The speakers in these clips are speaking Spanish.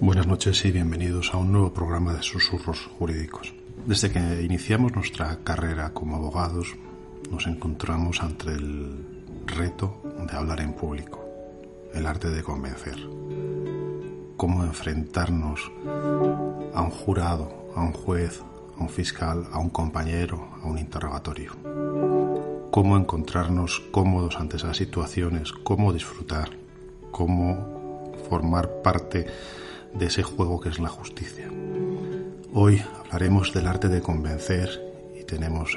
Buenas noches y bienvenidos a un nuevo programa de Susurros Jurídicos. Desde que iniciamos nuestra carrera como abogados, nos encontramos ante el reto de hablar en público, el arte de convencer. Cómo enfrentarnos a un jurado, a un juez, a un fiscal, a un compañero, a un interrogatorio. Cómo encontrarnos cómodos ante esas situaciones, cómo disfrutar, cómo formar parte de ese juego que es la justicia. Hoy hablaremos del arte de convencer y tenemos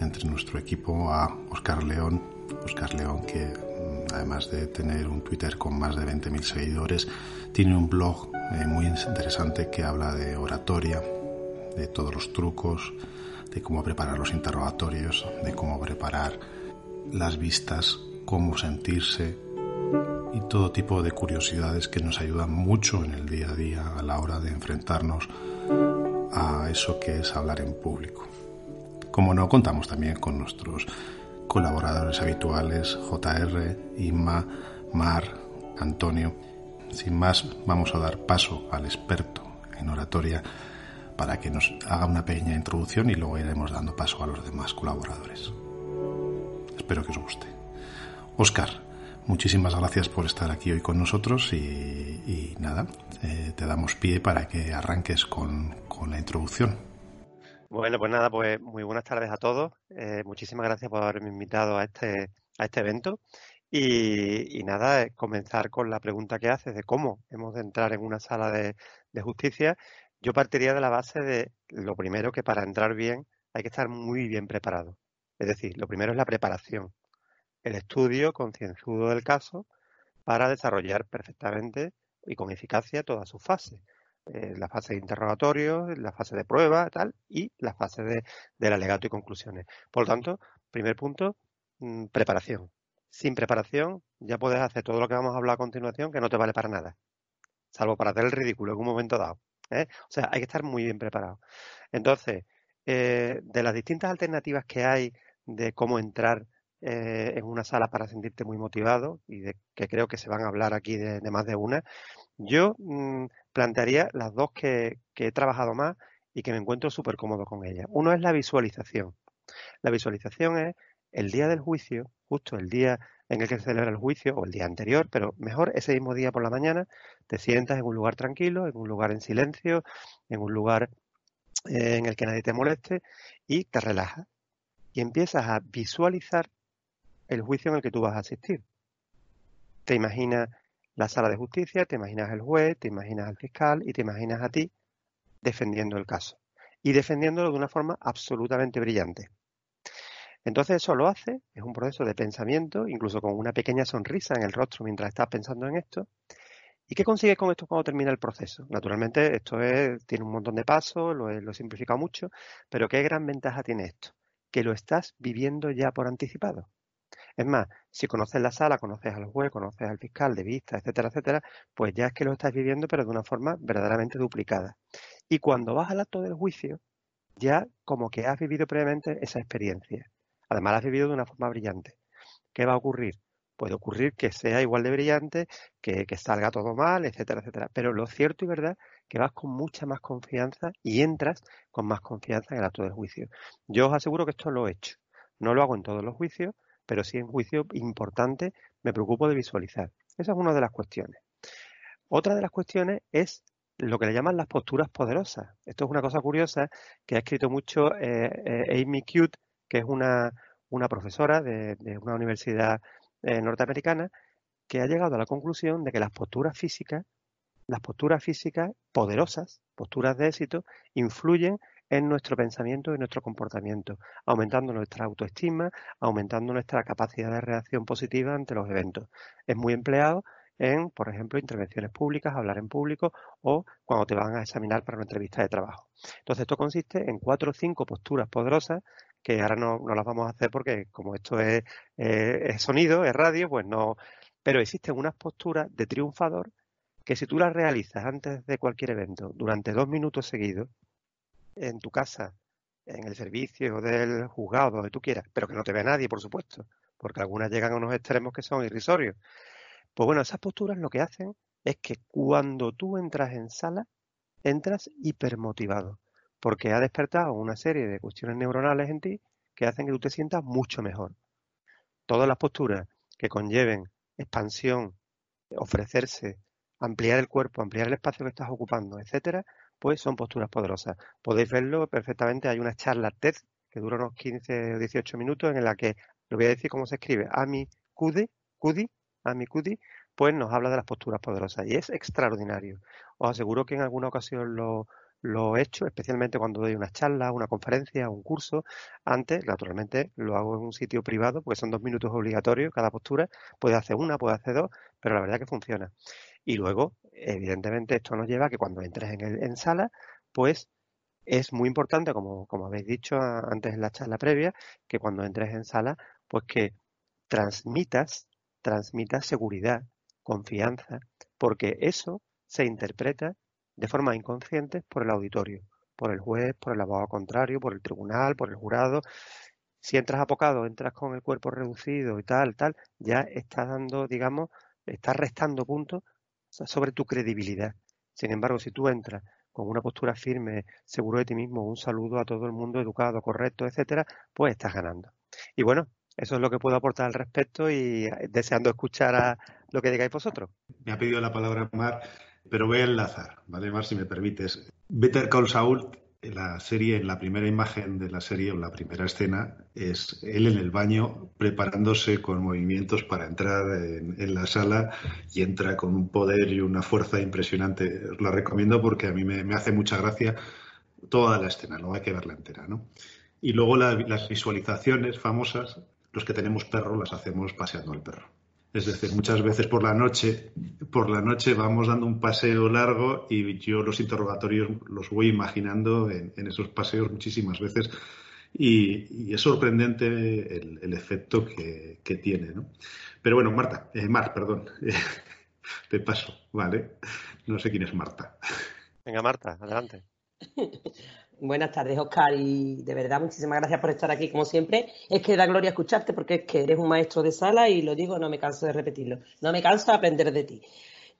entre nuestro equipo a Oscar León. Oscar León que mm, además de tener un Twitter con más de 20.000 seguidores, tiene un blog eh, muy interesante que habla de oratoria, de todos los trucos, de cómo preparar los interrogatorios, de cómo preparar las vistas, cómo sentirse, y todo tipo de curiosidades que nos ayudan mucho en el día a día a la hora de enfrentarnos a eso que es hablar en público. Como no, contamos también con nuestros colaboradores habituales, JR, Inma, Mar, Antonio. Sin más, vamos a dar paso al experto en oratoria para que nos haga una pequeña introducción y luego iremos dando paso a los demás colaboradores. Espero que os guste. Oscar, Muchísimas gracias por estar aquí hoy con nosotros y, nada, eh, te damos pie para que arranques con, la introducción. Bueno, pues nada, pues muy buenas tardes a todos. Eh, muchísimas gracias por haberme invitado a este, a este evento. Y, nada, comenzar con la pregunta que haces de cómo hemos de entrar en una sala de, de justicia. Yo partiría de la base de lo primero que para entrar bien hay que estar muy bien preparado. Es decir, lo primero es la preparación el estudio concienzudo del caso para desarrollar perfectamente y con eficacia todas sus fases. Eh, la fase de interrogatorio, la fase de prueba, tal, y la fase de, del alegato y conclusiones. Por lo tanto, primer punto, mm, preparación. Sin preparación, ya puedes hacer todo lo que vamos a hablar a continuación que no te vale para nada, salvo para hacer el ridículo en un momento dado. ¿eh? O sea, hay que estar muy bien preparado. Entonces, eh, de las distintas alternativas que hay de cómo entrar eh, en una sala para sentirte muy motivado y de que creo que se van a hablar aquí de, más de una, yo mm, plantearía las dos que, he trabajado más y que me encuentro súper cómodo con ellas. Uno es la visualización. La visualización es el día del juicio, justo el día en el que se celebra el juicio o el día anterior, pero mejor ese mismo día por la mañana, te sientas en un lugar tranquilo, en un lugar en silencio, en un lugar eh, en el que nadie te moleste y te relajas y empiezas a visualizar el juicio en el que tú vas a asistir. Te imaginas la sala de justicia, te imaginas el juez, te imaginas al fiscal y te imaginas a ti defendiendo el caso. Y defendiéndolo de una forma absolutamente brillante. Entonces eso lo hace, es un proceso de pensamiento, incluso con una pequeña sonrisa en el rostro mientras estás pensando en esto. ¿Y qué consigues con esto cuando termina el proceso? Naturalmente, esto tiene un montón de pasos, lo he, lo simplificado mucho, pero ¿qué gran ventaja tiene esto? Que lo estás viviendo ya por anticipado. Es más, si conoces la sala, conoces al juez, conoces al fiscal de vista, etcétera, etcétera, pues ya es que lo estás viviendo, pero de una forma verdaderamente duplicada. Y cuando vas al acto del juicio, ya como que has vivido previamente esa experiencia. Además, la has vivido de una forma brillante. ¿Qué va a ocurrir? Puede ocurrir que sea igual de brillante, que, que salga todo mal, etcétera, etcétera. Pero lo cierto y verdad que vas con mucha más confianza y entras con más confianza en el acto del juicio. Yo os aseguro que esto lo he hecho. No lo hago en todos los juicios, pero sí en juicio importante me preocupo de visualizar. Esa es una de las cuestiones. Otra de las cuestiones es lo que le llaman las posturas poderosas. Esto es una cosa curiosa que ha escrito mucho eh, eh, Amy Cute, que es una, profesora de, una universidad eh, norteamericana, que ha llegado a la conclusión de que las posturas físicas, las posturas físicas poderosas, posturas de éxito, influyen en nuestro pensamiento y nuestro comportamiento, aumentando nuestra autoestima, aumentando nuestra capacidad de reacción positiva ante los eventos. Es muy empleado en, por ejemplo, intervenciones públicas, hablar en público o cuando te van a examinar para una entrevista de trabajo. Entonces, esto consiste en cuatro o cinco posturas poderosas que ahora no, las vamos a hacer porque como esto es, eh, es sonido, es radio, pues no. Pero existen unas posturas de triunfador que si tú las realizas antes de cualquier evento durante dos minutos seguidos, en tu casa, en el servicio del juzgado, donde tú quieras, pero que no te vea nadie, por supuesto, porque algunas llegan a unos extremos que son irrisorios. Pues bueno, esas posturas lo que hacen es que cuando tú entras en sala, entras hipermotivado, porque ha despertado una serie de cuestiones neuronales en ti que hacen que tú te sientas mucho mejor. Todas las posturas que conlleven expansión, ofrecerse, ampliar el cuerpo, ampliar el espacio que estás ocupando, etcétera, pues son posturas poderosas. Podéis verlo perfectamente. Hay una charla TED que dura unos 15 o 18 minutos en la que, lo voy a decir cómo se escribe, Ami Kudi, Kudi, Ami Kudi, pues nos habla de las posturas poderosas y es extraordinario. Os aseguro que en alguna ocasión lo, lo he hecho, especialmente cuando doy una charla, una conferencia, un curso. Antes, naturalmente, lo hago en un sitio privado, porque son dos minutos obligatorios cada postura. Puede hacer una, puede hacer dos, pero la verdad que funciona. Y luego, evidentemente, esto nos lleva a que cuando entres en, el, en sala, pues es muy importante, como, como habéis dicho antes en la charla previa, que cuando entres en sala, pues que transmitas, transmitas seguridad, confianza, porque eso se interpreta de forma inconsciente por el auditorio, por el juez, por el abogado contrario, por el tribunal, por el jurado. Si entras apocado, entras con el cuerpo reducido y tal, tal, ya estás dando, digamos, estás restando puntos sobre tu credibilidad. Sin embargo, si tú entras con una postura firme, seguro de ti mismo, un saludo a todo el mundo educado, correcto, etcétera, pues estás ganando. Y bueno, eso es lo que puedo aportar al respecto y deseando escuchar a lo que digáis vosotros. Me ha pedido la palabra Mar pero voy a enlazar, ¿vale, Mar? Si me permites. Better Call Saul, la serie, en la primera imagen de la serie, o la primera escena, es él en el baño preparándose con movimientos para entrar en, la sala y entra con un poder y una fuerza impresionante. La recomiendo porque a mí me, hace mucha gracia toda la escena, no hay que verla entera, ¿no? Y luego las visualizaciones famosas, los que tenemos perro, las hacemos paseando al perro. Es decir, muchas veces por la noche, por la noche vamos dando un paseo largo y yo los interrogatorios los voy imaginando en, esos paseos muchísimas veces y, es sorprendente el, efecto que, tiene, ¿no? Pero bueno, Marta, eh, Mar, perdón, te paso, ¿vale? No sé quién es Marta. Venga, Marta, adelante. Buenas tardes, Oscar, y de verdad muchísimas gracias por estar aquí como siempre. Es que da gloria escucharte porque es que eres un maestro de sala y lo digo, no me canso de repetirlo. No me canso de aprender de ti.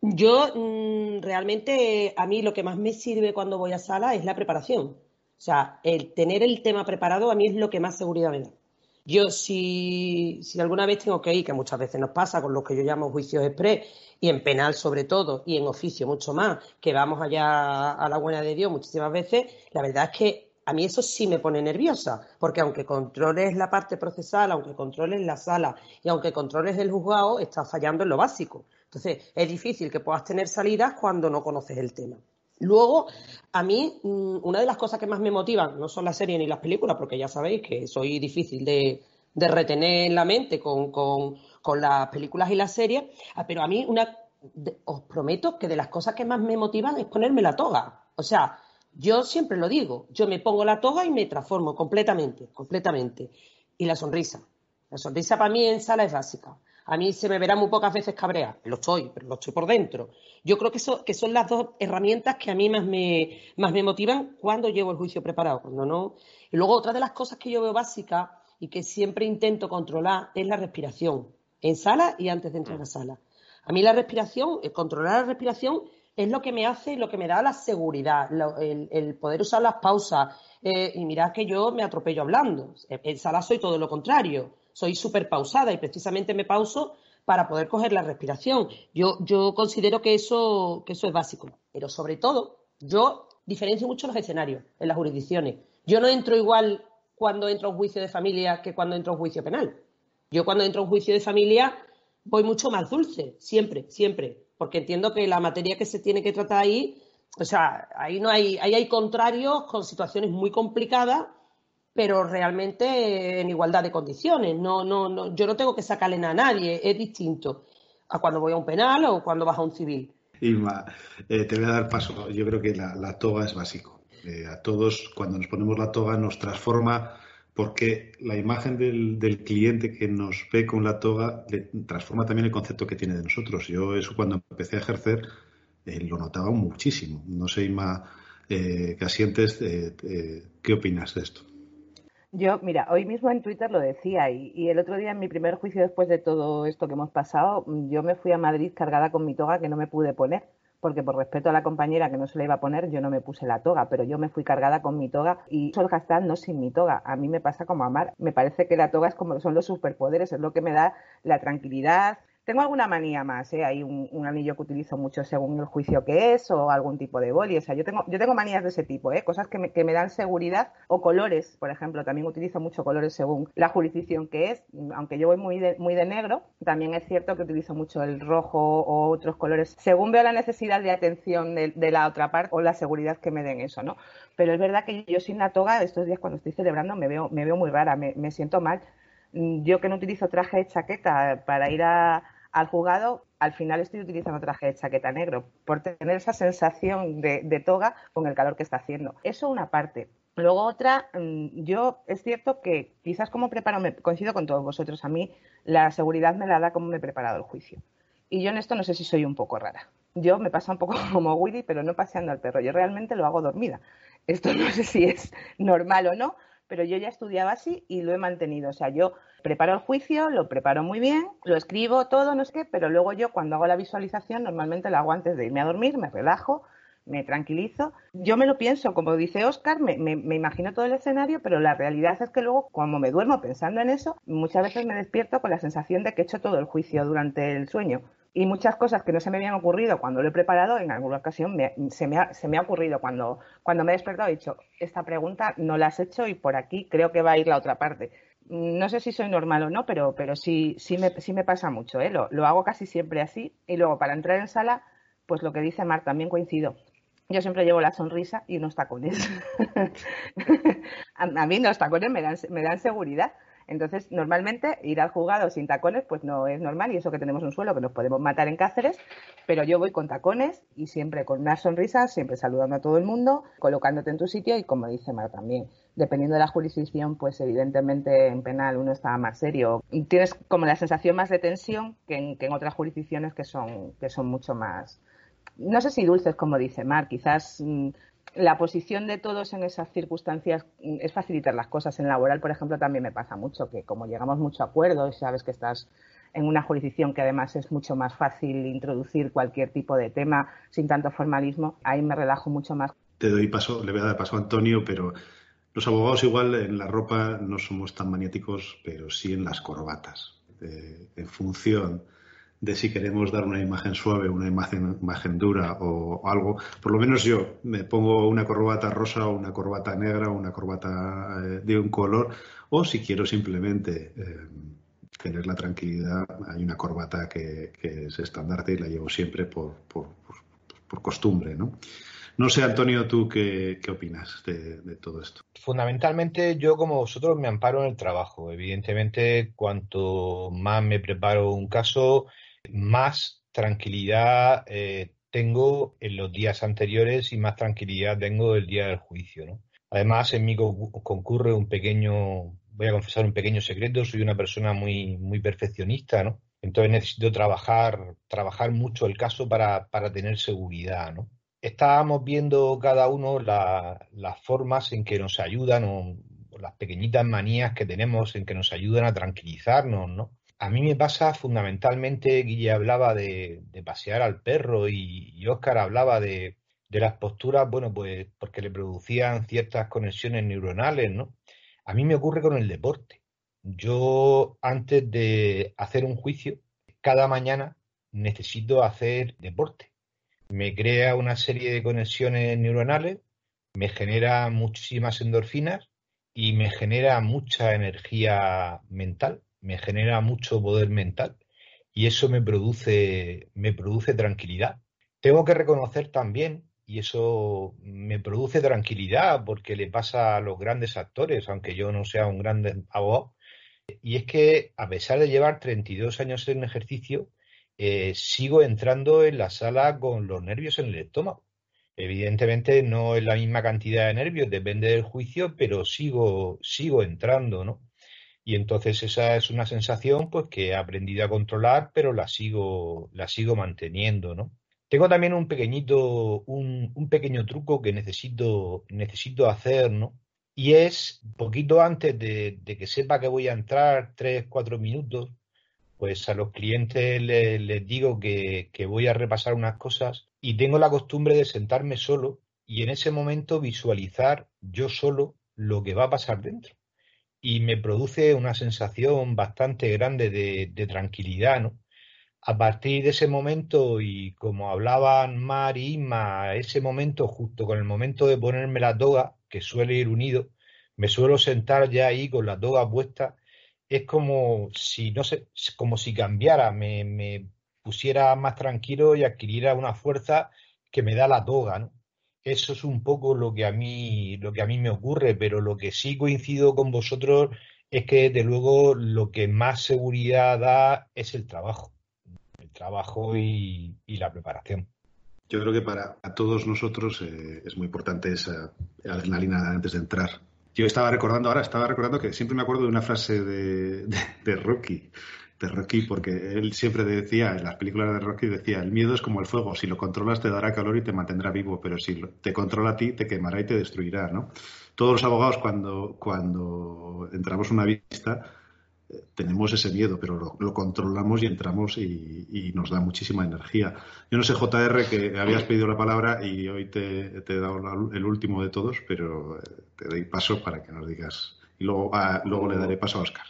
Yo mm, realmente a mí lo que más me sirve cuando voy a sala es la preparación. O sea, el tener el tema preparado a mí es lo que más seguridad me da. Yo si, si alguna vez tengo que ir, que muchas veces nos pasa con lo que yo llamo juicios express, y en penal sobre todo, y en oficio mucho más, que vamos allá a la buena de Dios muchísimas veces, la verdad es que a mí eso sí me pone nerviosa, porque aunque controles la parte procesal, aunque controles la sala y aunque controles el juzgado, estás fallando en lo básico. Entonces, es difícil que puedas tener salidas cuando no conoces el tema. Luego, a mí, mm, una de las cosas que más me motivan no son las series ni las películas, porque ya sabéis que soy difícil de, retener en la mente con, las películas y las series, ah, pero a mí una, os prometo que de las cosas que más me motivan es ponerme la toga. O sea, yo siempre lo digo, yo me pongo la toga y me transformo completamente, completamente. Y la sonrisa. La sonrisa para mí en sala es básica. A mí se me verá muy pocas veces cabrear, lo estoy, pero lo estoy por dentro. Yo creo que, son las dos herramientas que a mí más me, más me motivan cuando llevo el juicio preparado, no. Y luego otra de las cosas que yo veo básica y que siempre intento controlar es la respiración, en sala y antes de entrar a sala. A mí la respiración, el controlar la respiración es lo que me hace, lo que me da la seguridad, el, poder usar las pausas. Eh, y mirad que yo me atropello hablando. En sala soy todo lo contrario soy súper pausada y precisamente me pauso para poder coger la respiración. Yo, yo considero que eso, que eso es básico. Pero sobre todo, yo diferencio mucho los escenarios en las jurisdicciones. Yo no entro igual cuando entro a un juicio de familia que cuando entro a un juicio penal. Yo cuando entro a un juicio de familia voy mucho más dulce, siempre, siempre, porque entiendo que la materia que se tiene que tratar ahí, o sea, ahí no hay, ahí hay contrarios con situaciones muy complicadas pero realmente en igualdad de condiciones. No, no, no, yo no tengo que sacarle a nadie, es distinto a cuando voy a un penal o cuando vas a un civil. Irma, eh, te voy a dar paso. Yo creo que la, toga es básico. Eh, a todos, cuando nos ponemos la toga, nos transforma porque la imagen del, cliente que nos ve con la toga le transforma también el concepto que tiene de nosotros. Yo eso cuando empecé a ejercer eh, lo notaba muchísimo. No sé, Irma, ¿qué sientes? ¿Qué opinas de esto? Yo, mira, hoy mismo en Twitter lo decía y, y, el otro día en mi primer juicio después de todo esto que hemos pasado, yo me fui a Madrid cargada con mi toga que no me pude poner porque por respeto a la compañera que no se la iba a poner, yo no me puse la toga, pero yo me fui cargada con mi toga y Sol Gastán no sin mi toga. A mí me pasa como a Mar. Me parece que la toga es como son los superpoderes, es lo que me da la tranquilidad, tengo alguna manía más, ¿eh? Hay un, anillo que utilizo mucho según el juicio que es o algún tipo de boli. O sea, yo tengo, yo tengo manías de ese tipo, ¿eh? Cosas que me, dan seguridad o colores, por ejemplo. También utilizo mucho colores según la jurisdicción que es. Aunque yo voy muy de, muy de negro, también es cierto que utilizo mucho el rojo o otros colores según veo la necesidad de atención de, la otra parte o la seguridad que me den eso, ¿no? Pero es verdad que yo sin la toga estos días cuando estoy celebrando me veo, me veo muy rara, me, me siento mal. Yo que no utilizo traje de chaqueta para ir a al jugado, al final estoy utilizando traje chaqueta negro, por tener esa sensación de, toga con el calor que está haciendo. Eso una parte. Luego otra, mm, yo es cierto que quizás como preparo, me, coincido con todos vosotros, a mí la seguridad me la da como me he preparado el juicio. Y yo en esto no sé si soy un poco rara. Yo me paso un poco como Willy, pero no paseando al perro. Yo realmente lo hago dormida. Esto no sé si es normal o no, pero yo ya estudiaba así y lo he mantenido. O sea, yo preparo el juicio, lo preparo muy bien, lo escribo todo, no sé qué, pero luego yo cuando hago la visualización normalmente la hago antes de irme a dormir, me relajo, me tranquilizo. Yo me lo pienso, como dice Oscar, me, me, imagino todo el escenario, pero la realidad es que luego, cuando me duermo pensando en eso, muchas veces me despierto con la sensación de que he hecho todo el juicio durante el sueño. Y muchas cosas que no se me habían ocurrido cuando lo he preparado, en alguna ocasión se, me ha, se, me ha, ocurrido cuando, cuando me he despertado. He dicho, esta pregunta no la has hecho y por aquí creo que va a ir la otra parte no sé si soy normal o no, pero, pero sí, sí, me, sí me pasa mucho, ¿eh? Lo, hago casi siempre así. Y luego para entrar en sala, pues lo que dice Mar también coincido. Yo siempre llevo la sonrisa y unos tacones. a, a, mí los tacones me dan, me dan seguridad. Entonces, normalmente ir al jugado sin tacones, pues no es normal, y eso que tenemos un suelo que nos podemos matar en Cáceres, pero yo voy con tacones y siempre con una sonrisa, siempre saludando a todo el mundo, colocándote en tu sitio y como dice Mar también, dependiendo de la jurisdicción, pues evidentemente en penal uno está más serio. Tienes como la sensación más de tensión que en, otras jurisdicciones que son, que son mucho más, no sé si dulces como dice Mar, quizás mm, la posición de todos en esas circunstancias es facilitar las cosas. En laboral, por ejemplo, también me pasa mucho que como llegamos mucho a acuerdo y sabes que estás en una jurisdicción que además es mucho más fácil introducir cualquier tipo de tema sin tanto formalismo, ahí me relajo mucho más. Te doy paso, le voy a dar paso a Antonio, pero los abogados igual en la ropa no somos tan maniáticos, pero sí en las corbatas. en función de si queremos dar una imagen suave, una imagen, imagen dura o, algo. Por lo menos yo me pongo una corbata rosa o una corbata negra o una corbata eh, de un color o si quiero simplemente eh, tener la tranquilidad, hay una corbata que, es estandarte y la llevo siempre por, por, por, costumbre, ¿no? No sé, Antonio, tú qué, qué opinas de, de, todo esto. Fundamentalmente, yo como vosotros me amparo en el trabajo. Evidentemente, cuanto más me preparo un caso, más tranquilidad eh, tengo en los días anteriores y más tranquilidad tengo el día del juicio, ¿no? Además, en mí concurre un pequeño, voy a confesar un pequeño secreto, soy una persona muy, muy perfeccionista, ¿no? Entonces necesito trabajar, trabajar mucho el caso para, para tener seguridad, ¿no? Estábamos viendo cada uno las formas en que nos ayudan o las pequeñitas manías que tenemos en que nos ayudan a tranquilizarnos, ¿no? A mí me pasa fundamentalmente, Guille hablaba de, pasear al perro y, Óscar hablaba de, las posturas, bueno, pues porque le producían ciertas conexiones neuronales, ¿no? A mí me ocurre con el deporte. Yo antes de hacer un juicio, cada mañana necesito hacer deporte. Me crea una serie de conexiones neuronales, me genera muchísimas endorfinas y me genera mucha energía mental me genera mucho poder mental y eso me produce, me produce tranquilidad. Tengo que reconocer también, y eso me produce tranquilidad porque le pasa a los grandes actores, aunque yo no sea un gran abogado, y es que a pesar de llevar 32 años en ejercicio, eh, sigo entrando en la sala con los nervios en el estómago. Evidentemente no es la misma cantidad de nervios, depende del juicio, pero sigo, sigo entrando, ¿no? Y entonces esa es una sensación pues que he aprendido a controlar, pero la sigo, la sigo manteniendo, ¿no? Tengo también un pequeñito, un, pequeño truco que necesito, necesito hacer, ¿no? y es poquito antes de, que sepa que voy a entrar, tres, cuatro minutos, pues a los clientes les, digo que, que voy a repasar unas cosas y tengo la costumbre de sentarme solo y en ese momento visualizar yo solo lo que va a pasar dentro. Y me produce una sensación bastante grande de, tranquilidad, ¿no? A partir de ese momento, y como hablaban Mar y Inma, ese momento, justo con el momento de ponerme la toga, que suele ir unido, me suelo sentar ya ahí con la toga puesta, es como si, no sé, como si cambiara, me, me pusiera más tranquilo y adquiriera una fuerza que me da la toga, ¿no? Eso es un poco lo que a mí, lo que a mí me ocurre, pero lo que sí coincido con vosotros es que desde luego lo que más seguridad da es el trabajo, el trabajo y, la preparación. Yo creo que para todos nosotros eh, es muy importante esa adrenalina antes de entrar. Yo estaba recordando ahora, estaba recordando que siempre me acuerdo de una frase de Rocky, de Rocky, porque él siempre decía, en las películas de Rocky decía, el miedo es como el fuego, si lo controlas te dará calor y te mantendrá vivo, pero si te controla a ti te quemará y te destruirá, ¿no? Todos los abogados cuando, cuando entramos una vista eh, tenemos ese miedo, pero lo, controlamos y entramos y, nos da muchísima energía. Yo no sé, JR, que habías pedido la palabra y hoy te, he dado el último de todos, pero eh, te doy paso para que nos digas. Y luego, ah, luego le daré paso a Oscar.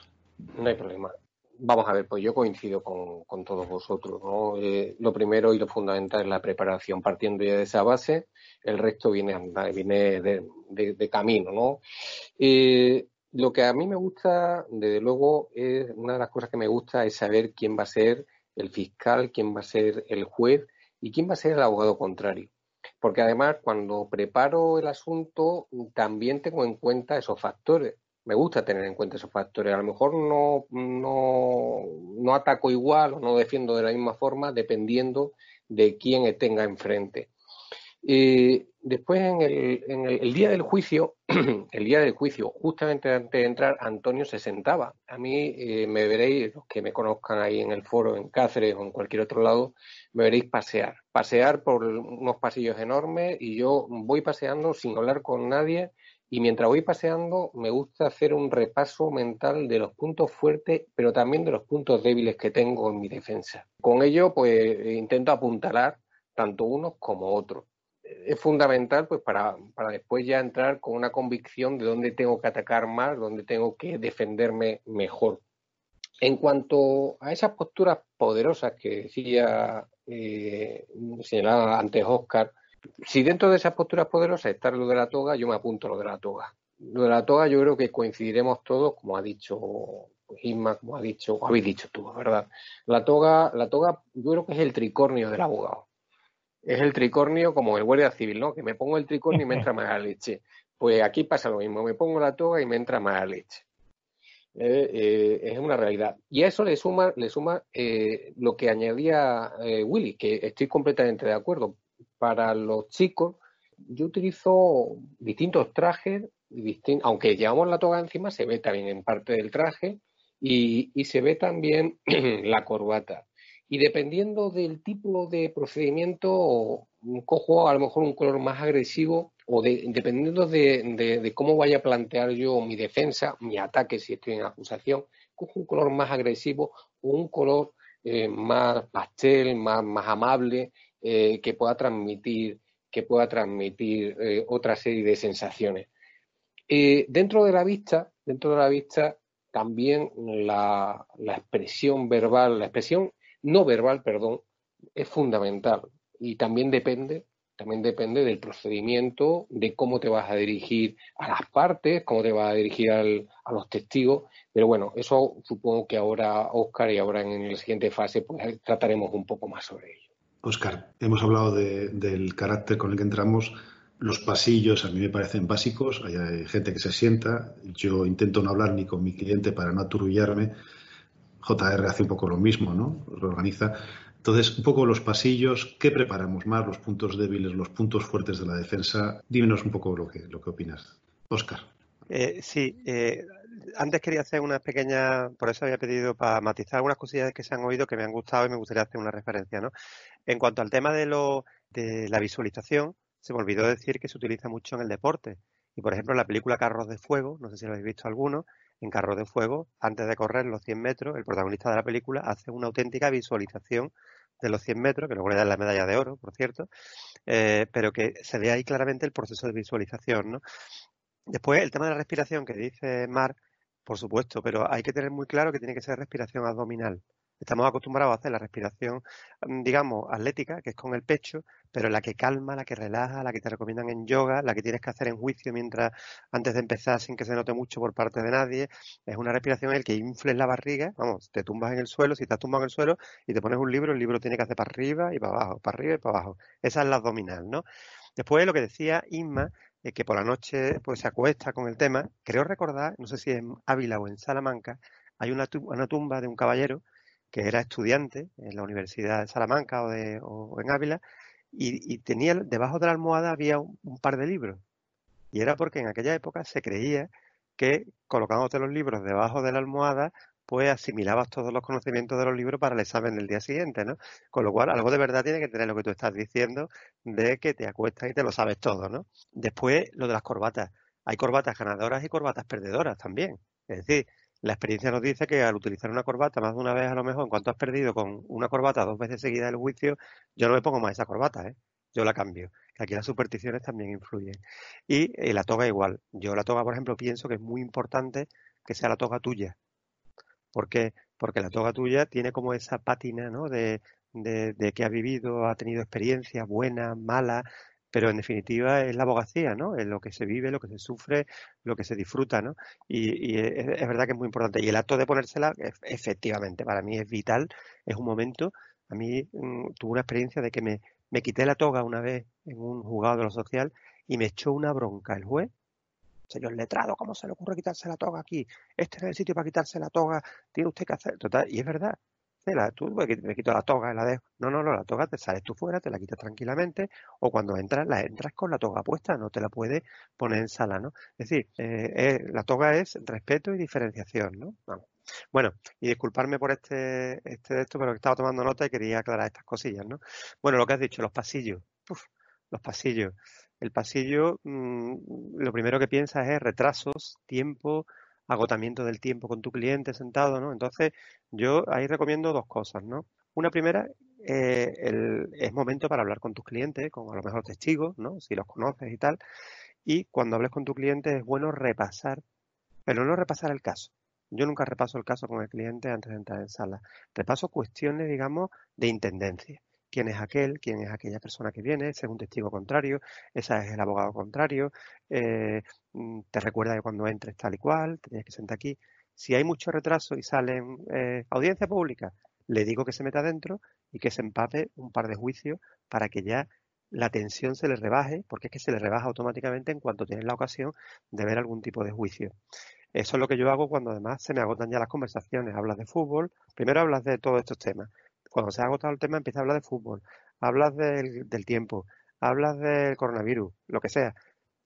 No hay problema vamos a ver, pues yo coincido con, todos vosotros. ¿no? Eh, lo primero y lo fundamental es la preparación. Partiendo ya de esa base, el resto viene, viene de, camino. ¿no? Eh, lo que a mí me gusta, desde luego, es una de las cosas que me gusta es saber quién va a ser el fiscal, quién va a ser el juez y quién va a ser el abogado contrario. Porque además, cuando preparo el asunto, también tengo en cuenta esos factores me gusta tener en cuenta esos factores. A lo mejor no, no, no ataco igual o no defiendo de la misma forma dependiendo de quién tenga enfrente. Y después, en el, en el, día del juicio, el día del juicio, justamente antes de entrar, Antonio se sentaba. A mí eh, me veréis, los que me conozcan ahí en el foro, en Cáceres o en cualquier otro lado, me veréis pasear. Pasear por unos pasillos enormes y yo voy paseando sin hablar con nadie y mientras voy paseando, me gusta hacer un repaso mental de los puntos fuertes, pero también de los puntos débiles que tengo en mi defensa. Con ello, pues intento apuntalar tanto unos como otros. Es fundamental, pues, para, para después ya entrar con una convicción de dónde tengo que atacar más, dónde tengo que defenderme mejor. En cuanto a esas posturas poderosas que decía, eh, señalaba antes Oscar, si dentro de esas posturas poderosas está lo de la toga, yo me apunto lo de la toga. Lo de la toga yo creo que coincidiremos todos, como ha dicho Isma, como ha dicho, habéis dicho tú, ¿verdad? La toga, la toga yo creo que es el tricornio del abogado. Es el tricornio como el guardia civil, ¿no? Que me pongo el tricornio y me entra más la leche. Pues aquí pasa lo mismo, me pongo la toga y me entra más la leche. Eh, eh, es una realidad. Y a eso le suma, le suma eh, lo que añadía Willy, que estoy completamente de acuerdo para los chicos, yo utilizo distintos trajes, aunque llevamos la toga encima, se ve también en parte del traje y, se ve también la corbata. Y dependiendo del tipo de procedimiento, cojo a lo mejor un color más agresivo o dependiendo de, cómo vaya a plantear yo mi defensa, mi ataque si estoy en acusación, cojo un color más agresivo o un color eh, más pastel, más, más amable, eh, que pueda transmitir, que pueda transmitir eh, otra serie de sensaciones. Eh, dentro de la vista, dentro de la vista, también la, la, expresión verbal, la expresión no verbal, perdón, es fundamental y también depende, también depende del procedimiento, de cómo te vas a dirigir a las partes, cómo te vas a dirigir al, a los testigos. Pero bueno, eso supongo que ahora, Oscar, y ahora en la siguiente fase, pues trataremos un poco más sobre ello. Oscar, hemos hablado del carácter con el que entramos. Los pasillos a mí me parecen básicos. Hay, gente que se sienta. Yo intento no hablar ni con mi cliente para no aturullarme. JR hace un poco lo mismo, ¿no? Lo organiza. Entonces, un poco los pasillos, ¿qué preparamos más? Los puntos débiles, los puntos fuertes de la defensa. Dímenos un poco lo que, lo que opinas. Oscar. Eh, sí, eh, antes quería hacer una pequeña, por eso había pedido para matizar algunas cosillas que se han oído que me han gustado y me gustaría hacer una referencia, ¿no? En cuanto al tema de, lo, de la visualización, se me olvidó decir que se utiliza mucho en el deporte Y por ejemplo, la película Carros de Fuego, no sé si lo habéis visto alguno, en Carros de Fuego, antes de correr los 100 metros, el protagonista de la película hace una auténtica visualización de los 100 metros, que luego le dan la medalla de oro, por cierto, eh, pero que se ve ahí claramente el proceso de visualización, ¿no? Después, el tema de la respiración que dice Mar, por supuesto, pero hay que tener muy claro que tiene que ser respiración abdominal. Estamos acostumbrados a hacer la respiración, mm, digamos, atlética, que es con el pecho, pero la que calma, la que relaja, la que te recomiendan en yoga, la que tienes que hacer en juicio mientras antes de empezar sin que se note mucho por parte de nadie, es una respiración en la que infles la barriga, vamos, te tumbas en el suelo, si estás tumbado en el suelo y te pones un libro, el libro tiene que hacer para arriba y para abajo, para arriba y para abajo. Esa es la abdominal, ¿no? Después lo que decía Inma, que por la noche pues se acuesta con el tema, creo recordar, no sé si en Ávila o en Salamanca, hay una, una tumba de un caballero que era estudiante en la Universidad de Salamanca o, de, o en Ávila, y, tenía debajo de la almohada había un, par de libros. Y era porque en aquella época se creía que colocándote los libros debajo de la almohada, pues asimilabas todos los conocimientos de los libros para el examen del día siguiente, ¿no? Con lo cual, algo de verdad tiene que tener lo que tú estás diciendo de que te acuestas y te lo sabes todo, ¿no? Después, lo de las corbatas. Hay corbatas ganadoras y corbatas perdedoras también. Es decir, la experiencia nos dice que al utilizar una corbata más de una vez a lo mejor, en cuanto has perdido con una corbata dos veces seguida el juicio, yo no me pongo más esa corbata, ¿eh? yo la cambio. Aquí las supersticiones también influyen. Y eh, la toga igual. Yo la toga, por ejemplo, pienso que es muy importante que sea la toga tuya. ¿Por qué? Porque la toga tuya tiene como esa pátina ¿no? de, de, de que ha vivido, ha tenido experiencias buenas, malas, pero en definitiva es la abogacía, ¿no? Es lo que se vive, lo que se sufre, lo que se disfruta, ¿no? Y, es, verdad que es muy importante. Y el acto de ponérsela, efectivamente, para mí es vital, es un momento. A mí mm, tuve una experiencia de que me, me quité la toga una vez en un juzgado de lo social y me echó una bronca el juez. Señor letrado, ¿cómo se le ocurre quitarse la toga aquí? Este es el sitio para quitarse la toga, tiene usted que hacer. Total, y es verdad, la, tú me quito la toga y la dejo. No, no, no, la toga te sales tú fuera, te la quitas tranquilamente, o cuando entras, la entras con la toga puesta, no te la puedes poner en sala, ¿no? Es decir, eh, eh, la toga es respeto y diferenciación, ¿no? Bueno, y disculparme por este, este esto, pero estaba tomando nota y quería aclarar estas cosillas, ¿no? Bueno, lo que has dicho, los pasillos. los pasillos. El pasillo, mm, lo primero que piensas es retrasos, tiempo, agotamiento del tiempo con tu cliente sentado, ¿no? Entonces, yo ahí recomiendo dos cosas, ¿no? Una primera, eh, es momento para hablar con tus clientes, con a lo mejor testigos, ¿no? Si los conoces y tal. Y cuando hables con tu cliente es bueno repasar, pero no repasar el caso. Yo nunca repaso el caso con el cliente antes de entrar en sala. Repaso cuestiones, digamos, de intendencia quién es aquel, quién es aquella persona que viene, ese es un testigo contrario, ese es el abogado contrario, eh, mm, te recuerda que cuando entres tal y cual, te tienes que sentar aquí. Si hay mucho retraso y salen eh, audiencia pública, le digo que se meta adentro y que se empape un par de juicios para que ya la tensión se le rebaje, porque es que se le rebaja automáticamente en cuanto tienes la ocasión de ver algún tipo de juicio. Eso es lo que yo hago cuando además se me agotan ya las conversaciones. Hablas de fútbol, primero hablas de todos estos temas cuando se ha agotado el tema, empieza a hablar de fútbol, hablas del, tiempo, hablas del coronavirus, lo que sea.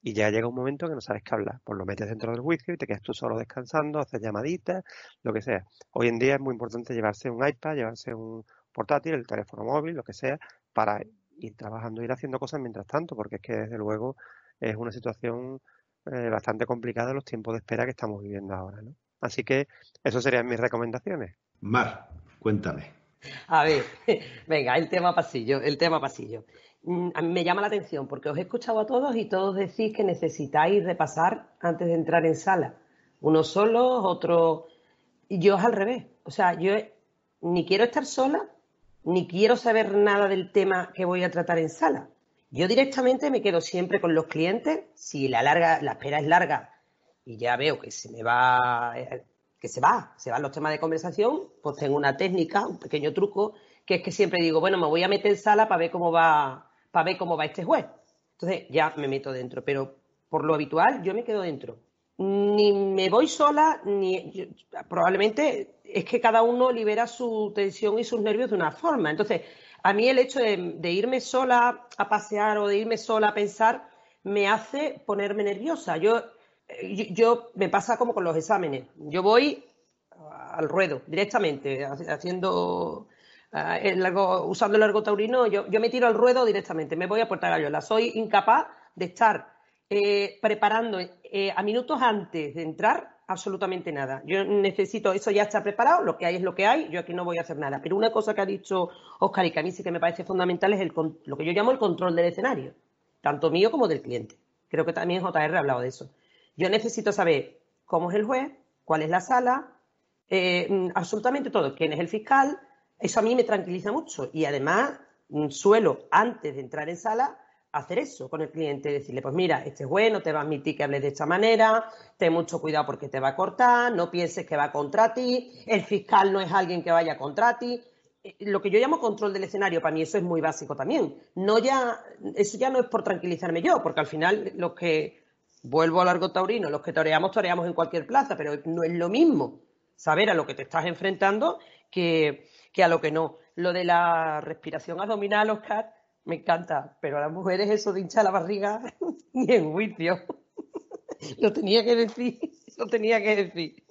Y ya llega un momento que no sabes qué hablar. Pues lo metes dentro del y te quedas tú solo descansando, haces llamaditas, lo que sea. Hoy en día es muy importante llevarse un iPad, llevarse un portátil, el teléfono móvil, lo que sea, para ir trabajando, ir haciendo cosas mientras tanto, porque es que desde luego es una situación eh, bastante complicada los tiempos de espera que estamos viviendo ahora. ¿no? Así que eso serían mis recomendaciones. Mar, cuéntame. A ver, venga, el tema pasillo, el tema pasillo. Mm, a mí me llama la atención porque os he escuchado a todos y todos decís que necesitáis repasar antes de entrar en sala. Unos solos, otros. Yo es al revés. O sea, yo ni quiero estar sola, ni quiero saber nada del tema que voy a tratar en sala. Yo directamente me quedo siempre con los clientes. Si la, larga, la espera es larga y ya veo que se me va eh, que se va, se van los temas de conversación, pues tengo una técnica, un pequeño truco, que es que siempre digo, bueno, me voy a meter en sala para ver cómo va, para ver cómo va este juez. Entonces ya me meto dentro, pero por lo habitual yo me quedo dentro. Ni me voy sola, ni probablemente es que cada uno libera su tensión y sus nervios de una forma. Entonces, a mí el hecho de, de irme sola a pasear o de irme sola a pensar me hace ponerme nerviosa. Yo yo, me pasa como con los exámenes. Yo voy al ruedo directamente, haciendo eh, usando el ergo taurino, yo, me tiro al ruedo directamente, me voy a Puerta Gallola. Soy incapaz de estar eh, preparando eh, a minutos antes de entrar absolutamente nada. Yo necesito, eso ya está preparado, lo que hay es lo que hay, yo aquí no voy a hacer nada. Pero una cosa que ha dicho Oscar y que a mí sí que me parece fundamental es el, lo que yo llamo el control del escenario, tanto mío como del cliente. Creo que también JR ha hablado de eso. Yo necesito saber cómo es el juez, cuál es la sala, eh, mm, absolutamente todo, quién es el fiscal. Eso a mí me tranquiliza mucho y además mm, suelo, antes de entrar en sala, hacer eso con el cliente, decirle, pues mira, este es bueno, te va a admitir que hables de esta manera, ten mucho cuidado porque te va a cortar, no pienses que va contra ti, el fiscal no es alguien que vaya contra ti. Eh, lo que yo llamo control del escenario, para mí eso es muy básico también. No ya, eso ya no es por tranquilizarme yo, porque al final los que, vuelvo a largo taurino, los que toreamos, toreamos en cualquier plaza, pero no es lo mismo saber a lo que te estás enfrentando que, que a lo que no. Lo de la respiración abdominal, Oscar, me encanta, pero a las mujeres eso de hinchar la barriga ni en juicio. lo tenía que decir, lo tenía que decir.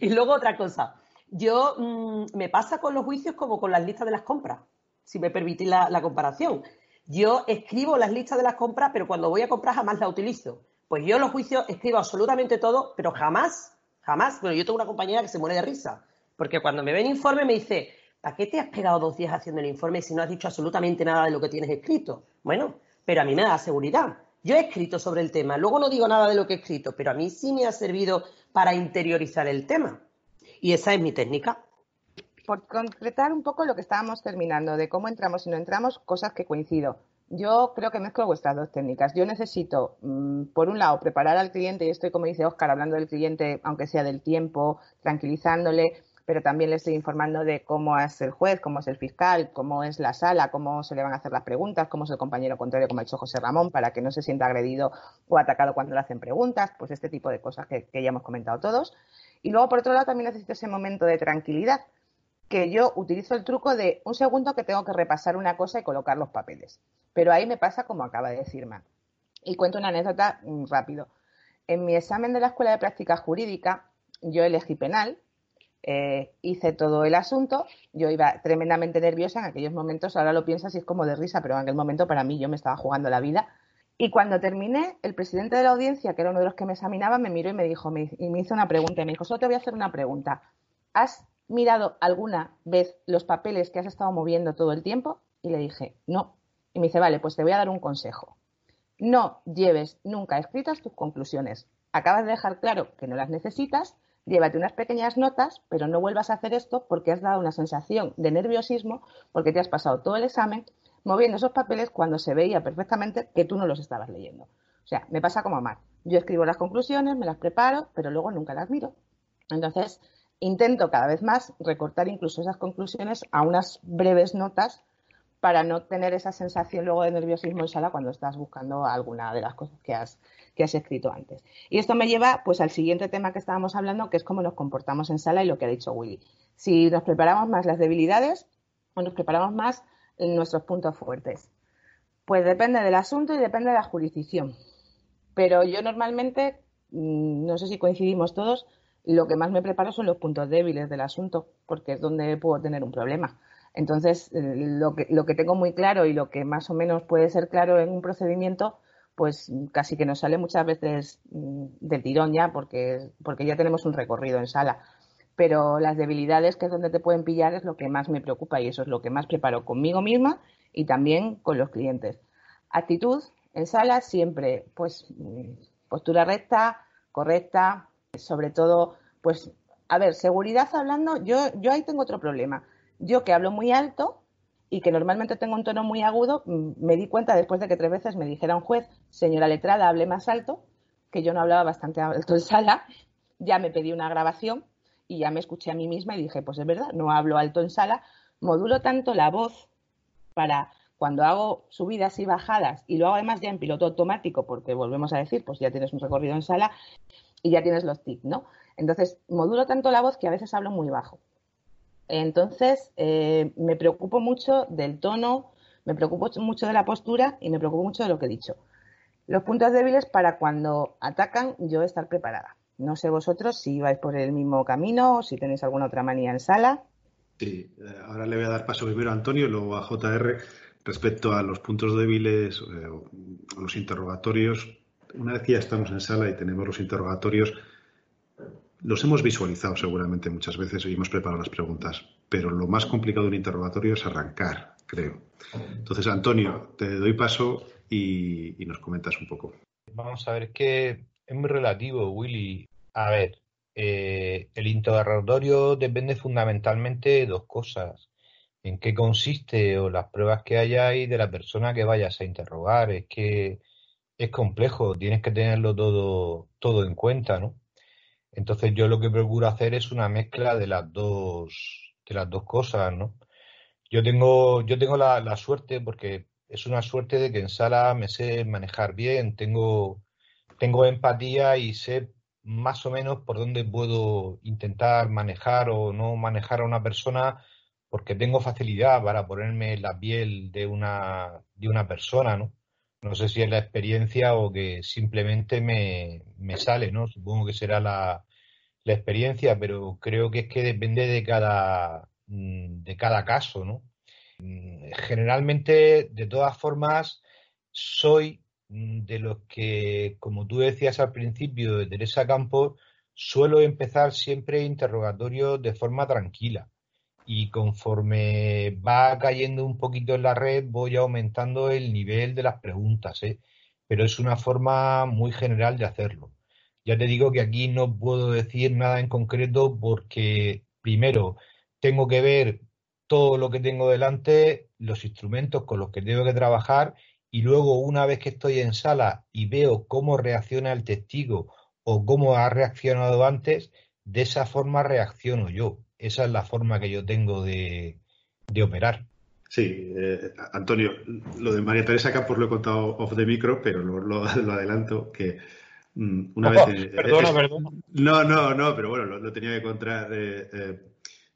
y luego otra cosa, yo mm, me pasa con los juicios como con las listas de las compras, si me permitís la, comparación. Yo escribo las listas de las compras, pero cuando voy a comprar jamás la utilizo. Pues yo los juicios escribo absolutamente todo, pero jamás, jamás. Bueno, yo tengo una compañera que se muere de risa, porque cuando me ven informe me dice, ¿para qué te has pegado dos días haciendo el informe si no has dicho absolutamente nada de lo que tienes escrito? Bueno, pero a mí me da seguridad. Yo he escrito sobre el tema, luego no digo nada de lo que he escrito, pero a mí sí me ha servido para interiorizar el tema. Y esa es mi técnica. Por concretar un poco lo que estábamos terminando, de cómo entramos y no entramos, cosas que coincido. Yo creo que mezclo vuestras dos técnicas. Yo necesito, mm, por un lado, preparar al cliente, y estoy, como dice Oscar, hablando del cliente, aunque sea del tiempo, tranquilizándole, pero también le estoy informando de cómo es el juez, cómo es el fiscal, cómo es la sala, cómo se le van a hacer las preguntas, cómo es el compañero contrario, como ha dicho José Ramón, para que no se sienta agredido o atacado cuando le hacen preguntas, pues este tipo de cosas que, ya hemos comentado todos. Y luego, por otro lado, también necesito ese momento de tranquilidad, que yo utilizo el truco de un segundo que tengo que repasar una cosa y colocar los papeles. Pero ahí me pasa como acaba de decir Matt. Y cuento una anécdota mm, rápido. En mi examen de la Escuela de Práctica Jurídica, yo elegí penal eh, hice todo el asunto, yo iba tremendamente nerviosa en aquellos momentos, ahora lo piensas y es como de risa, pero en aquel momento para mí yo me estaba jugando la vida. Y cuando terminé, el presidente de la audiencia, que era uno de los que me examinaba, me miró y me dijo, y me hizo una pregunta, y me dijo, solo te voy a hacer una pregunta. ¿Has mirado alguna vez los papeles que has estado moviendo todo el tiempo? Y le dije, no. Y me dice, vale, pues te voy a dar un consejo. No lleves nunca escritas tus conclusiones. Acabas de dejar claro que no las necesitas, llévate unas pequeñas notas, pero no vuelvas a hacer esto porque has dado una sensación de nerviosismo, porque te has pasado todo el examen moviendo esos papeles cuando se veía perfectamente que tú no los estabas leyendo. O sea, me pasa como a Yo escribo las conclusiones, me las preparo, pero luego nunca las miro. Entonces, intento cada vez más recortar incluso esas conclusiones a unas breves notas para no tener esa sensación luego de nerviosismo en sala cuando estás buscando alguna de las cosas que has, que has escrito antes. Y esto me lleva pues al siguiente tema que estábamos hablando, que es cómo nos comportamos en sala y lo que ha dicho Willy. Si nos preparamos más las debilidades o nos preparamos más nuestros puntos fuertes. Pues depende del asunto y depende de la jurisdicción. Pero yo normalmente, mm, no sé si coincidimos todos, lo que más me preparo son los puntos débiles del asunto, porque es donde puedo tener un problema. Entonces, eh, lo que, lo que tengo muy claro y lo que más o menos puede ser claro en un procedimiento pues casi que nos sale muchas veces mm, del tirón ya, porque, porque ya tenemos un recorrido en sala. Pero las debilidades, que es donde te pueden pillar, es lo que más me preocupa y eso es lo que más preparo conmigo misma y también con los clientes. Actitud en sala siempre, pues mm, postura recta, correcta, sobre todo, pues, a ver, seguridad hablando, yo, yo ahí tengo otro problema. Yo que hablo muy alto, y que normalmente tengo un tono muy agudo, mm, me di cuenta después de que tres veces me dijera un juez, señora letrada, hable más alto, que yo no hablaba bastante alto en sala, ya me pedí una grabación y ya me escuché a mí misma y dije, pues es verdad, no hablo alto en sala, modulo tanto la voz para cuando hago subidas y bajadas y lo hago además ya en piloto automático, porque volvemos a decir, pues ya tienes un recorrido en sala y ya tienes los tics, ¿no? Entonces, modulo tanto la voz que a veces hablo muy bajo. Entonces, eh, me preocupo mucho del tono, me preocupo mucho de la postura y me preocupo mucho de lo que he dicho. Los puntos débiles para cuando atacan, yo estar preparada. No sé vosotros si vais por el mismo camino o si tenéis alguna otra manía en sala. Sí, eh, ahora le voy a dar paso primero a Antonio y luego a JR respecto a los puntos débiles, eh, los interrogatorios. Una vez que ya estamos en sala y tenemos los interrogatorios, los hemos visualizado seguramente muchas veces y hemos preparado las preguntas, pero lo más complicado de un interrogatorio es arrancar, creo. Entonces, Antonio, te doy paso y, nos comentas un poco. Vamos a ver, que es muy relativo, Willy. A ver, eh, el interrogatorio depende fundamentalmente de dos cosas. En qué consiste o las pruebas que hay de la persona que vayas a interrogar. Es que es complejo, tienes que tenerlo todo, todo en cuenta, ¿no? Entonces yo lo que procuro hacer es una mezcla de las dos, de las dos cosas, ¿no? Yo tengo, yo tengo la, la suerte, porque es una suerte de que en sala me sé manejar bien, tengo, tengo empatía y sé más o menos por dónde puedo intentar manejar o no manejar a una persona porque tengo facilidad para ponerme la piel de una, de una persona, ¿no? No sé si es la experiencia o que simplemente me, me sale, ¿no? Supongo que será la, la, experiencia, pero creo que es que depende de cada, mm, de cada caso, ¿no? Mm, generalmente, de todas formas, soy mm, de los que, como tú decías al principio de Teresa Campos, suelo empezar siempre interrogatorios de forma tranquila y conforme va cayendo un poquito en la red voy aumentando el nivel de las preguntas, ¿eh? pero es una forma muy general de hacerlo. Ya te digo que aquí no puedo decir nada en concreto porque primero tengo que ver todo lo que tengo delante, los instrumentos con los que tengo que trabajar y luego una vez que estoy en sala y veo cómo reacciona el testigo o cómo ha reaccionado antes, de esa forma reacciono yo esa es la forma que yo tengo de, operar. Sí, eh, Antonio, lo de María Teresa Campos lo he contado off the micro, pero lo, adelanto que mm, una vez... Eh, perdona, perdona. No, no, no, pero bueno, lo, tenía que contar. Eh,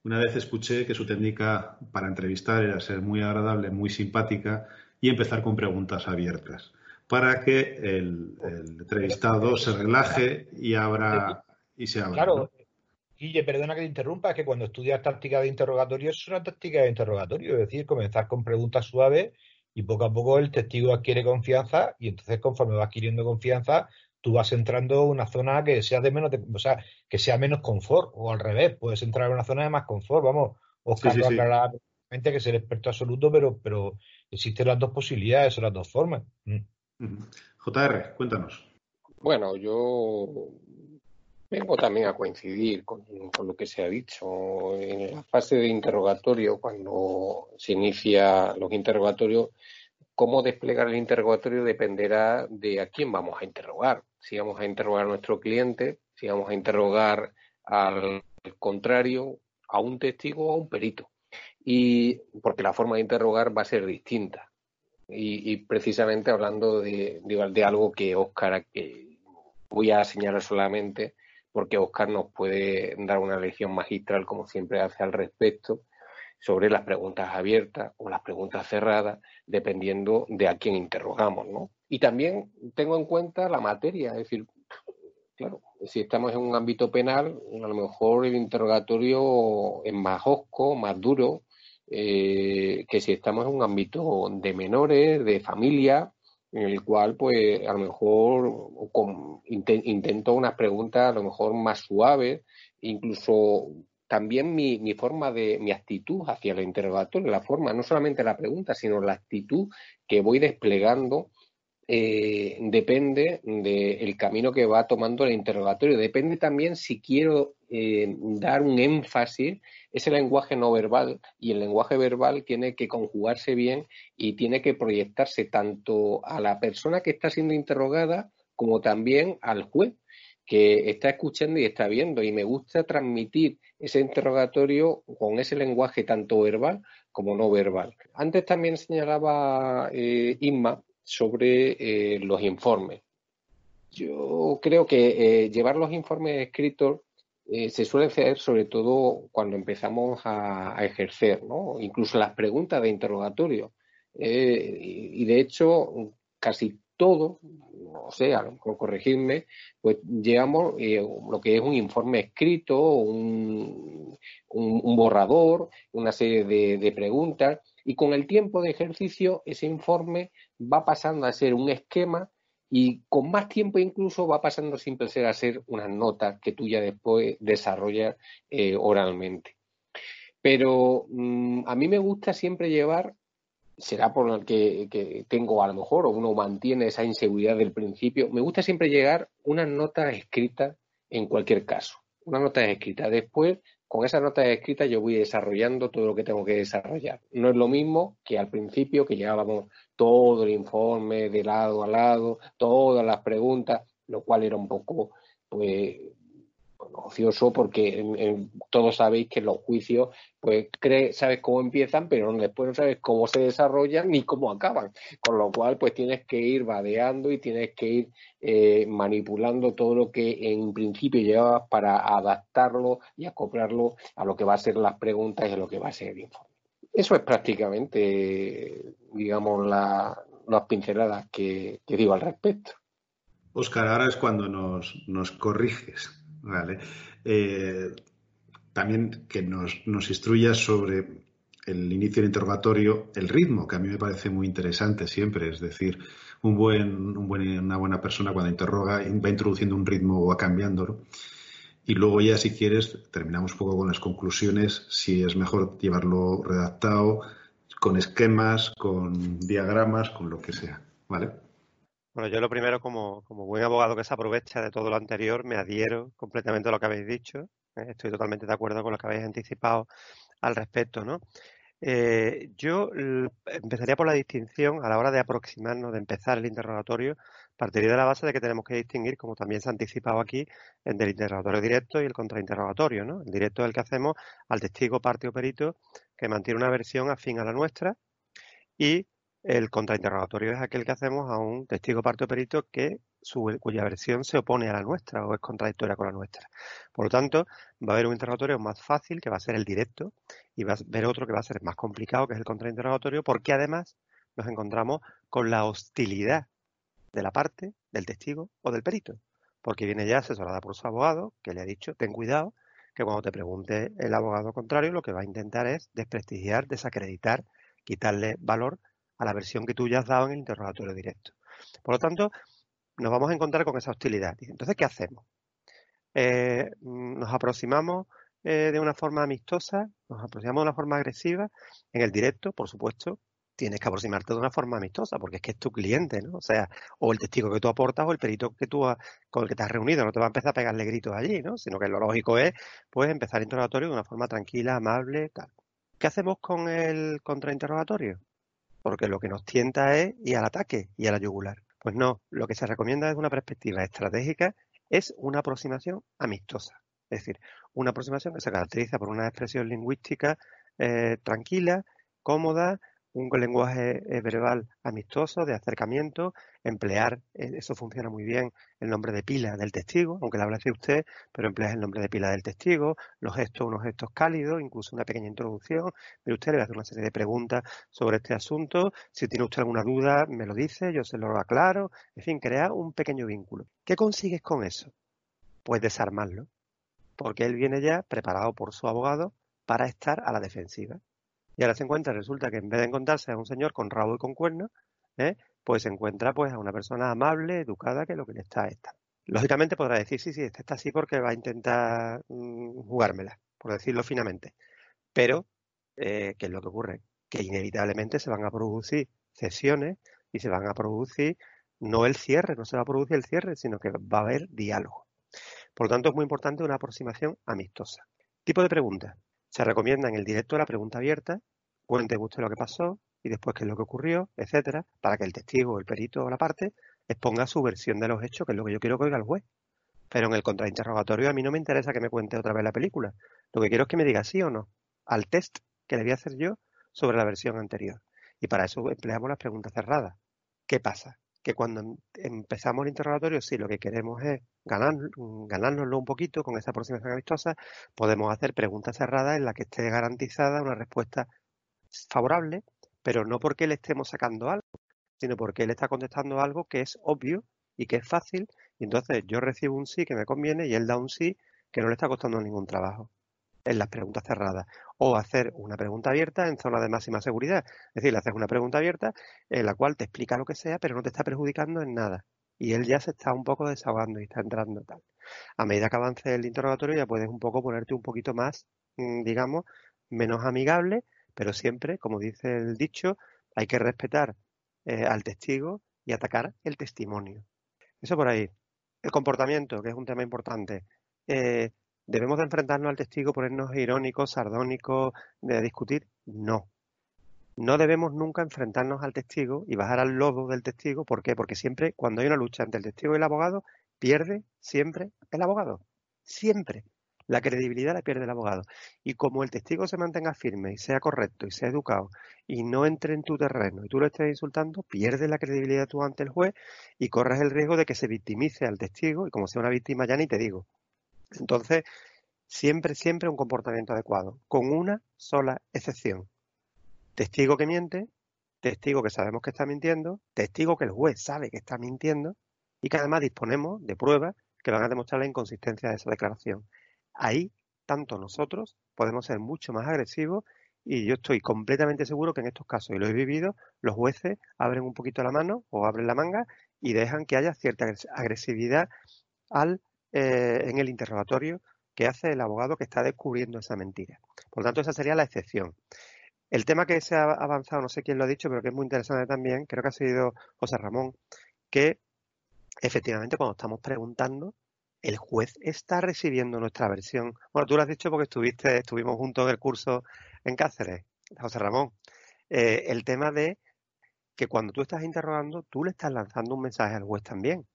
una vez escuché que su técnica para entrevistar era ser muy agradable, muy simpática y empezar con preguntas abiertas para que el, entrevistado se relaje y abra y se abra. Claro, Guille, perdona que te interrumpa, es que cuando estudias táctica de interrogatorio es una táctica de interrogatorio, es decir, comenzar con preguntas suaves y poco a poco el testigo adquiere confianza y entonces conforme va adquiriendo confianza, tú vas entrando en una zona que sea de menos, o sea, que sea menos confort o al revés, puedes entrar en una zona de más confort, vamos, Oscar sí, sí, que es el experto absoluto, pero, pero existen las dos posibilidades o las dos formas. Mm. JR, cuéntanos. Bueno, yo Vengo también a coincidir con, lo que se ha dicho. En la fase de interrogatorio, cuando se inicia los interrogatorios, cómo desplegar el interrogatorio dependerá de a quién vamos a interrogar. Si vamos a interrogar a nuestro cliente, si vamos a interrogar al contrario, a un testigo o a un perito. Y porque la forma de interrogar va a ser distinta. Y, precisamente hablando de, de, algo que Óscar, que voy a señalar solamente, porque Oscar nos puede dar una lección magistral, como siempre hace al respecto, sobre las preguntas abiertas o las preguntas cerradas, dependiendo de a quién interrogamos, ¿no? Y también tengo en cuenta la materia, es decir, claro, si estamos en un ámbito penal, a lo mejor el interrogatorio es más osco, más duro, eh, que si estamos en un ámbito de menores, de familia, en el cual pues a lo mejor intento unas preguntas a lo mejor más suaves, incluso también mi, mi, forma de, mi actitud hacia el interrogatorio, la forma, no solamente la pregunta, sino la actitud que voy desplegando, eh, depende del camino que va tomando el interrogatorio. Depende también si quiero eh, dar un énfasis ese lenguaje no verbal y el lenguaje verbal tiene que conjugarse bien y tiene que proyectarse tanto a la persona que está siendo interrogada como también al juez que está escuchando y está viendo y me gusta transmitir ese interrogatorio con ese lenguaje tanto verbal como no verbal. Antes también señalaba eh, Inma sobre eh, los informes. Yo creo que llevar los informes escritos eh, se suele hacer sobre todo cuando empezamos a, ejercer, ¿no? Incluso las preguntas de interrogatorio. Eh, y, de hecho, casi todo, no sé, a pues llevamos eh, lo que es un informe escrito, un, borrador, una serie de preguntas, y con el tiempo de ejercicio ese informe va pasando a ser un esquema y con más tiempo incluso va pasando siempre ser a ser unas notas que tú ya después desarrollas eh, oralmente. Pero mm, a mí me gusta siempre llevar, será por el que, tengo a lo mejor, o uno mantiene esa inseguridad del principio, me gusta siempre llegar unas notas escritas en cualquier caso. Una nota escrita. Después con esas notas escritas yo voy desarrollando todo lo que tengo que desarrollar. No es lo mismo que al principio que llevábamos todo el informe de lado a lado, todas las preguntas, lo cual era un poco pues ocioso porque todos sabéis que los juicios, pues sabes cómo empiezan, pero después no sabes cómo se desarrollan ni cómo acaban. Con lo cual, pues tienes que ir vadeando y tienes que ir eh, manipulando todo lo que en principio llevabas para adaptarlo y acoplarlo a lo que va a ser las preguntas y a lo que va a ser el informe. Eso es prácticamente, digamos, las pinceladas que, digo al respecto. Oscar, ahora es cuando nos corriges. Vale. Eh, también que nos, nos instruyas sobre el inicio del interrogatorio, el ritmo, que a mí me parece muy interesante siempre, es decir, un buen, un buen, una buena persona cuando interroga va introduciendo un ritmo o va cambiándolo. Y luego ya, si quieres, terminamos un poco con las conclusiones, si es mejor llevarlo redactado, con esquemas, con diagramas, con lo que sea. ¿Vale? Bueno, yo lo primero, como, buen abogado que se aprovecha de todo lo anterior, me adhiero completamente a lo que habéis dicho. ¿eh? Estoy totalmente de acuerdo con lo que habéis anticipado al respecto, ¿no? Eh, yo empezaría por la distinción a la hora de aproximarnos, de empezar el interrogatorio, partiría de la base de que tenemos que distinguir, como también se ha anticipado aquí, entre el interrogatorio directo y el contrainterrogatorio, ¿no? El directo es el que hacemos al testigo, parte o perito que mantiene una versión afín a la nuestra y el contrainterrogatorio es aquel que hacemos a un testigo parte o perito que su, cuya versión se opone a la nuestra o es contradictoria con la nuestra. Por lo tanto, va a haber un interrogatorio más fácil, que va a ser el directo, y va a haber otro que va a ser más complicado, que es el contrainterrogatorio, porque además nos encontramos con la hostilidad de la parte, del testigo o del perito, porque viene ya asesorada por su abogado, que le ha dicho, ten cuidado, que cuando te pregunte el abogado contrario, lo que va a intentar es desprestigiar, desacreditar, quitarle valor a la versión que tú ya has dado en el interrogatorio directo. Por lo tanto, nos vamos a encontrar con esa hostilidad. Entonces, ¿qué hacemos? Eh, nos aproximamos eh, de una forma amistosa, nos aproximamos de una forma agresiva. En el directo, por supuesto, tienes que aproximarte de una forma amistosa, porque es que es tu cliente, ¿no? O sea, o el testigo que tú aportas o el perito que tú con el que te has reunido, no te va a empezar a pegarle gritos allí, ¿no? Sino que lo lógico es, pues, empezar el interrogatorio de una forma tranquila, amable, tal. ¿Qué hacemos con el contrainterrogatorio? Porque lo que nos tienta es ir al ataque y a la yugular. Pues no, lo que se recomienda desde una perspectiva estratégica es una aproximación amistosa. Es decir, una aproximación que se caracteriza por una expresión lingüística eh, tranquila, cómoda, un lenguaje eh, verbal amistoso, de acercamiento, emplear, eh, eso funciona muy bien, el nombre de pila del testigo, aunque le habla de usted, pero empleas el nombre de pila del testigo, los gestos, unos gestos cálidos, incluso una pequeña introducción. Pero usted le hacer una serie de preguntas sobre este asunto. Si tiene usted alguna duda, me lo dice, yo se lo aclaro. En fin, crea un pequeño vínculo. ¿Qué consigues con eso? Pues desarmarlo, porque él viene ya preparado por su abogado para estar a la defensiva. Y ahora se encuentra, resulta que en vez de encontrarse a un señor con rabo y con cuerno, ¿eh? pues se encuentra pues a una persona amable, educada, que lo que le está esta. Lógicamente podrá decir, sí, sí, este está así porque va a intentar mm, jugármela, por decirlo finamente. Pero, eh, ¿qué es lo que ocurre? Que inevitablemente se van a producir cesiones y se van a producir, no el cierre, no se va a producir el cierre, sino que va a haber diálogo. Por lo tanto, es muy importante una aproximación amistosa. Tipo de pregunta. Se recomienda en el directo la pregunta abierta, cuente usted lo que pasó y después qué es lo que ocurrió, etcétera, para que el testigo, el perito o la parte exponga su versión de los hechos, que es lo que yo quiero que oiga el juez. Pero en el contrainterrogatorio a mí no me interesa que me cuente otra vez la película. Lo que quiero es que me diga sí o no al test que le voy a hacer yo sobre la versión anterior. Y para eso empleamos las preguntas cerradas. ¿Qué pasa? Que cuando em, empezamos el interrogatorio, sí, lo que queremos es ganar, ganárnoslo un poquito con esa aproximación amistosa, podemos hacer preguntas cerradas en las que esté garantizada una respuesta favorable, pero no porque le estemos sacando algo, sino porque él está contestando algo que es obvio y que es fácil, y entonces yo recibo un sí que me conviene y él da un sí que no le está costando ningún trabajo en las preguntas cerradas o hacer una pregunta abierta en zona de máxima seguridad. Es decir, le haces una pregunta abierta en la cual te explica lo que sea, pero no te está perjudicando en nada. y él ya se está un poco desahogando y está entrando tal. A medida que avance el interrogatorio ya puedes un poco ponerte un poquito más, mm, digamos, menos amigable, pero siempre, como dice el dicho, hay que respetar eh, al testigo y atacar el testimonio. Eso por ahí. El comportamiento, que es un tema importante. Eh, ¿Debemos de enfrentarnos al testigo, ponernos irónicos, sardónicos, de discutir? No. No debemos nunca enfrentarnos al testigo y bajar al lodo del testigo. ¿Por qué? Porque siempre, cuando hay una lucha entre el testigo y el abogado, pierde siempre el abogado. Siempre. La credibilidad la pierde el abogado. Y como el testigo se mantenga firme y sea correcto y sea educado y no entre en tu terreno y tú lo estés insultando, pierdes la credibilidad tú ante el juez y corres el riesgo de que se victimice al testigo y como sea una víctima ya ni te digo. Entonces, siempre, siempre un comportamiento adecuado, con una sola excepción. Testigo que miente, testigo que sabemos que está mintiendo, testigo que el juez sabe que está mintiendo y que además disponemos de pruebas que van a demostrar la inconsistencia de esa declaración. Ahí, tanto nosotros podemos ser mucho más agresivos y yo estoy completamente seguro que en estos casos, y lo he vivido, los jueces abren un poquito la mano o abren la manga y dejan que haya cierta agresividad al, eh, en el interrogatorio que hace el abogado que está descubriendo esa mentira. Por lo tanto, esa sería la excepción. El tema que se ha avanzado, no sé quién lo ha dicho, pero que es muy interesante también, creo que ha sido José Ramón, que efectivamente cuando estamos preguntando, el juez está recibiendo nuestra versión. Bueno, tú lo has dicho porque estuviste, estuvimos juntos en el curso en Cáceres, José Ramón. Eh, el tema de que cuando tú estás interrogando, tú le estás lanzando un mensaje al juez también.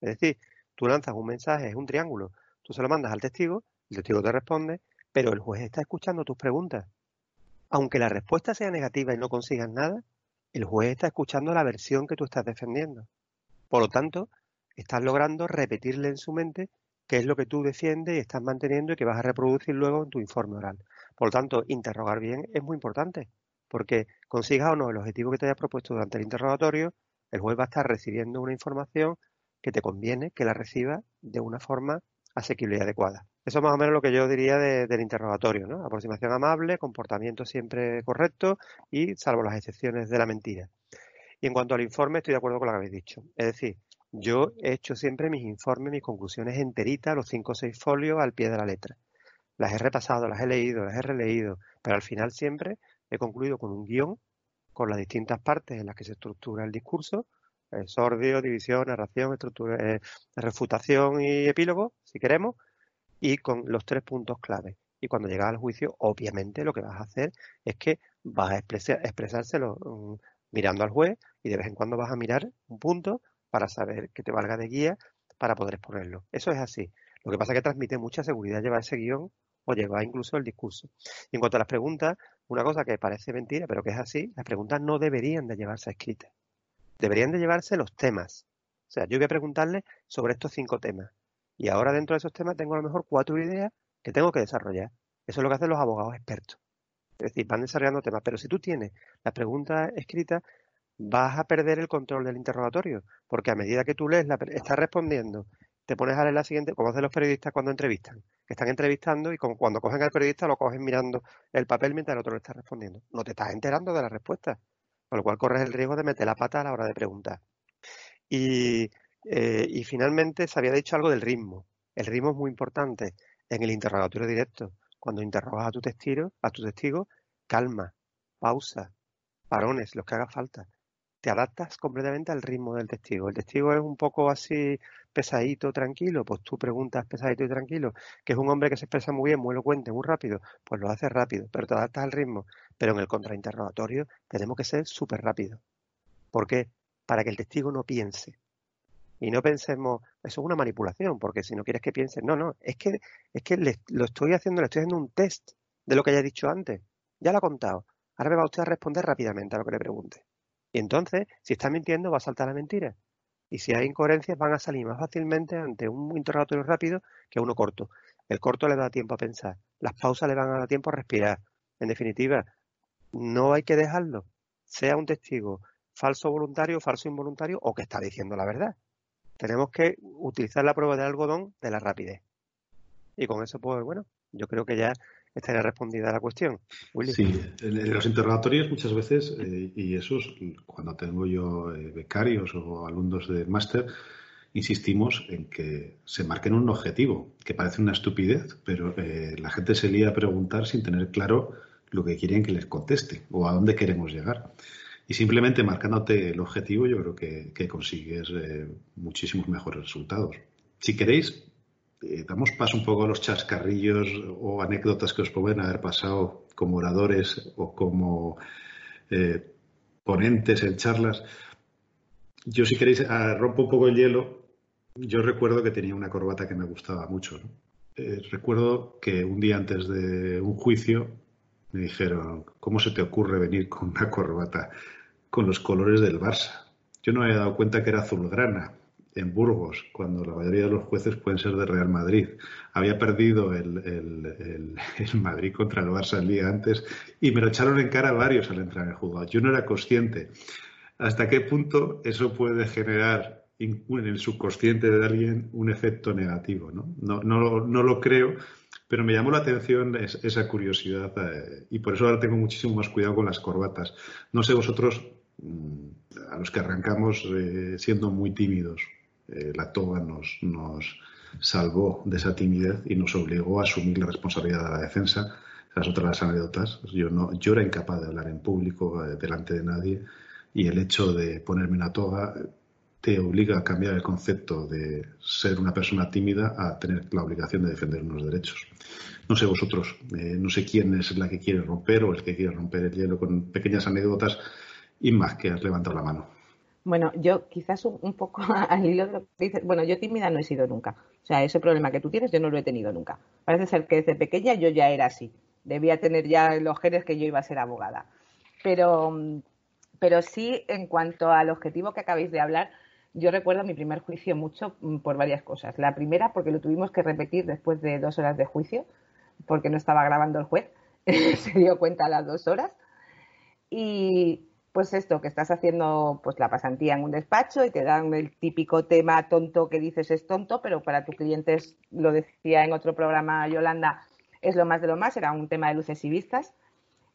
Es decir, tú lanzas un mensaje, es un triángulo. Tú se lo mandas al testigo, el testigo te responde, pero el juez está escuchando tus preguntas. Aunque la respuesta sea negativa y no consigas nada, el juez está escuchando la versión que tú estás defendiendo. Por lo tanto, estás logrando repetirle en su mente qué es lo que tú defiendes y estás manteniendo y que vas a reproducir luego en tu informe oral. Por lo tanto, interrogar bien es muy importante, porque consigas o no el objetivo que te hayas propuesto durante el interrogatorio, el juez va a estar recibiendo una información que te conviene que la reciba de una forma asequible y adecuada. Eso es más o menos lo que yo diría del interrogatorio, ¿no? Aproximación amable, comportamiento siempre correcto y salvo las excepciones de la mentira. Y en cuanto al informe, estoy de acuerdo con lo que habéis dicho. Es decir, yo he hecho siempre mis informes, mis conclusiones enteritas, los cinco o seis folios al pie de la letra. Las he repasado, las he leído, las he releído, pero al final siempre he concluido con un guion con las distintas partes en las que se estructura el discurso, eh, sordio, división, narración, estructura, eh, refutación y epílogo, si queremos, y con los tres puntos clave. Y cuando llegas al juicio, obviamente lo que vas a hacer es que vas a expresárselo mm, mirando al juez y de vez en cuando vas a mirar un punto para saber que te valga de guía para poder exponerlo. Eso es así. Lo que pasa es que transmite mucha seguridad llevar ese guion o llevar incluso el discurso. Y en cuanto a las preguntas, una cosa que parece mentira, pero que es así, las preguntas no deberían de llevarse escritas. Deberían de llevarse los temas. O sea, yo voy a preguntarle sobre estos cinco temas. Y ahora dentro de esos temas tengo a lo mejor cuatro ideas que tengo que desarrollar. Eso es lo que hacen los abogados expertos. Es decir, van desarrollando temas. Pero si tú tienes las preguntas escritas, vas a perder el control del interrogatorio, porque a medida que tú lees, la, estás respondiendo, te pones a leer la siguiente, como hacen los periodistas cuando entrevistan, que están entrevistando y cuando cogen al periodista lo cogen mirando el papel mientras el otro le está respondiendo. No te estás enterando de la respuesta, con lo cual corres el riesgo de meter la pata a la hora de preguntar. Y, eh, y finalmente se había dicho algo del ritmo. El ritmo es muy importante en el interrogatorio directo. Cuando interrogas a tu testigo, a tu testigo, calma, pausa, parones, los que haga falta te adaptas completamente al ritmo del testigo. El testigo es un poco así pesadito, tranquilo, pues tú preguntas pesadito y tranquilo, que es un hombre que se expresa muy bien, muy elocuente, muy rápido, pues lo haces rápido, pero te adaptas al ritmo. Pero en el contrainterrogatorio tenemos que ser súper rápidos. ¿Por qué? Para que el testigo no piense. Y no pensemos, eso es una manipulación, porque si no quieres que piense, no, no, es que, es que lo estoy haciendo, le estoy haciendo un test de lo que haya dicho antes. Ya lo ha contado. Ahora me va usted a responder rápidamente a lo que le pregunte. Y entonces, si está mintiendo, va a saltar la mentira. Y si hay incoherencias, van a salir más fácilmente ante un interrogatorio rápido que uno corto. El corto le da tiempo a pensar. Las pausas le van a dar tiempo a respirar. En definitiva, no hay que dejarlo. Sea un testigo falso voluntario, falso involuntario o que está diciendo la verdad. Tenemos que utilizar la prueba de algodón de la rapidez. Y con eso, pues bueno, yo creo que ya estaría respondida la cuestión. Sí, en, los interrogatorios muchas veces, eh, y eso es cuando tengo yo eh, becarios o alumnos de máster, insistimos en que se marquen un objetivo, que parece una estupidez, pero eh, la gente se lía a preguntar sin tener claro lo que quieren que les conteste o a dónde queremos llegar. Y simplemente marcándote el objetivo, yo creo que, consigues eh, muchísimos mejores resultados. Si queréis, eh, damos paso un poco a los chascarrillos o anécdotas que os pueden haber pasado como oradores o como eh, ponentes en charlas. Yo, si queréis, ah, rompo un poco el hielo. Yo recuerdo que tenía una corbata que me gustaba mucho. recuerdo que un día antes de un juicio me dijeron, ¿cómo se te ocurre venir con una corbata con los colores del Barça? Yo no había dado cuenta que era azulgrana en Burgos, cuando la mayoría de los jueces pueden ser de Real Madrid. Había perdido el, el, Madrid contra el Barça el día antes y me lo echaron en cara varios al entrar en el juzgado. Yo no era consciente hasta qué punto eso puede generar en el subconsciente de alguien un efecto negativo. No, no, no, no lo creo, pero me llamó la atención esa curiosidad eh, y por eso ahora tengo muchísimo más cuidado con las corbatas. No sé vosotros, mm, a los que arrancamos eh, siendo muy tímidos, eh, la toga nos, nos salvó de esa timidez y nos obligó a asumir la responsabilidad de la defensa. Las otras anécdotas, yo, no, yo era incapaz de hablar en público delante de nadie y el hecho de ponerme una toga te obliga a cambiar el concepto de ser una persona tímida a tener la obligación de defender unos derechos. No sé vosotros, eh, no sé quién es la que quiere romper o el que quiere romper el hielo con pequeñas anécdotas y más que has levantado la mano. Bueno, yo quizás un, poco al hilo de lo que dices, bueno, yo tímida no he sido nunca. O sea, ese problema que tú tienes yo no lo he tenido nunca. Parece ser que desde pequeña yo ya era así. Debía tener ya los genes que yo iba a ser abogada. Pero, pero sí, en cuanto al objetivo que acabáis de hablar, yo recuerdo mi primer juicio mucho mm, por varias cosas. La primera, porque lo tuvimos que repetir después de dos horas de juicio, porque no estaba grabando el juez, se dio cuenta a las dos horas. Y pues esto, que estás haciendo pues la pasantía en un despacho y te dan el típico tema tonto que dices es tonto, pero para tus clientes, lo decía en otro programa Yolanda, es lo más de lo más, era un tema de luces y vistas.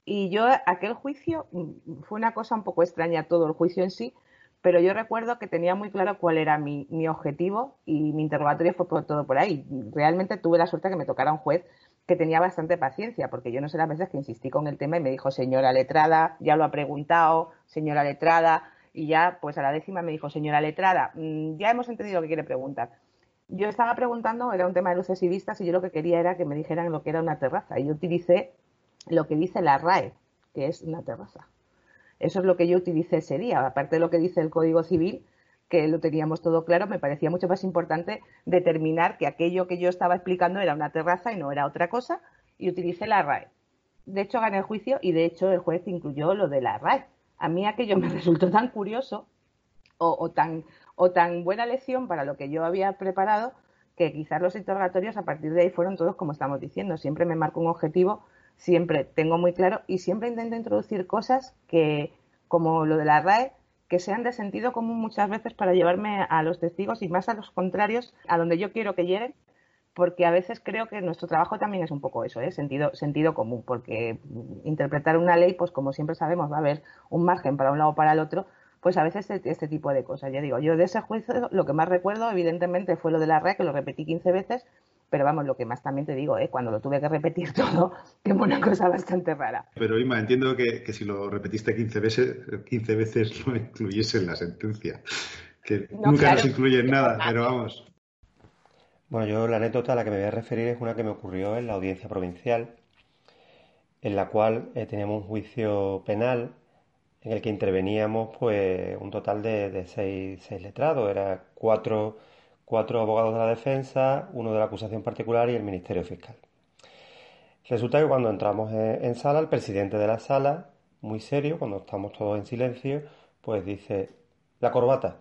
Y yo, aquel juicio, mm, fue una cosa un poco extraña todo el juicio en sí, pero yo recuerdo que tenía muy claro cuál era mi, objetivo y mi interrogatorio fue por todo por ahí. Realmente tuve la suerte que me tocara un juez que tenía bastante paciencia, porque yo no sé las veces que insistí con el tema y me dijo, señora letrada, ya lo ha preguntado, señora letrada, y ya pues a la décima me dijo, señora letrada, mm, ya hemos entendido lo que quiere preguntar. Yo estaba preguntando, era un tema de luces y vistas, y yo lo que quería era que me dijeran lo que era una terraza, y yo utilicé lo que dice la RAE, que es una terraza. Eso es lo que yo utilicé ese día. Aparte de lo que dice el Código Civil, que lo teníamos todo claro, me parecía mucho más importante determinar que aquello que yo estaba explicando era una terraza y no era otra cosa, y utilicé la RAE. De hecho, gané el juicio y de hecho el juez incluyó lo de la RAE. A mí aquello me resultó tan curioso o, tan, o tan buena lección para lo que yo había preparado que quizás los interrogatorios a partir de ahí fueron todos como estamos diciendo. Siempre me marco un objetivo siempre tengo muy claro y siempre intento introducir cosas que, como lo de la RAE, que sean de sentido común muchas veces para llevarme a los testigos y más a los contrarios a donde yo quiero que lleguen, porque a veces creo que nuestro trabajo también es un poco eso, ¿eh? sentido, sentido común, porque interpretar una ley, pues como siempre sabemos, va a haber un margen para un lado o para el otro, pues a veces este, este, tipo de cosas. Ya digo, yo de ese juicio lo que más recuerdo, evidentemente, fue lo de la RAE, que lo repetí 15 veces, pero vamos, lo que más también te digo, ¿eh? cuando lo tuve que repetir todo, que fue una cosa bastante rara. Pero Ima, entiendo que, si lo repetiste 15 veces, 15 veces no incluyese en la sentencia, que nunca nos incluye en nada, pero vamos. Bueno, yo la anécdota a la que me voy a referir es una que me ocurrió en la audiencia provincial, en la cual eh, teníamos un juicio penal en el que interveníamos pues un total de, de seis, seis letrados, era cuatro cuatro abogados de la defensa, uno de la acusación particular y el Ministerio Fiscal. Resulta que cuando entramos en, sala, el presidente de la sala, muy serio, cuando estamos todos en silencio, pues dice, la corbata.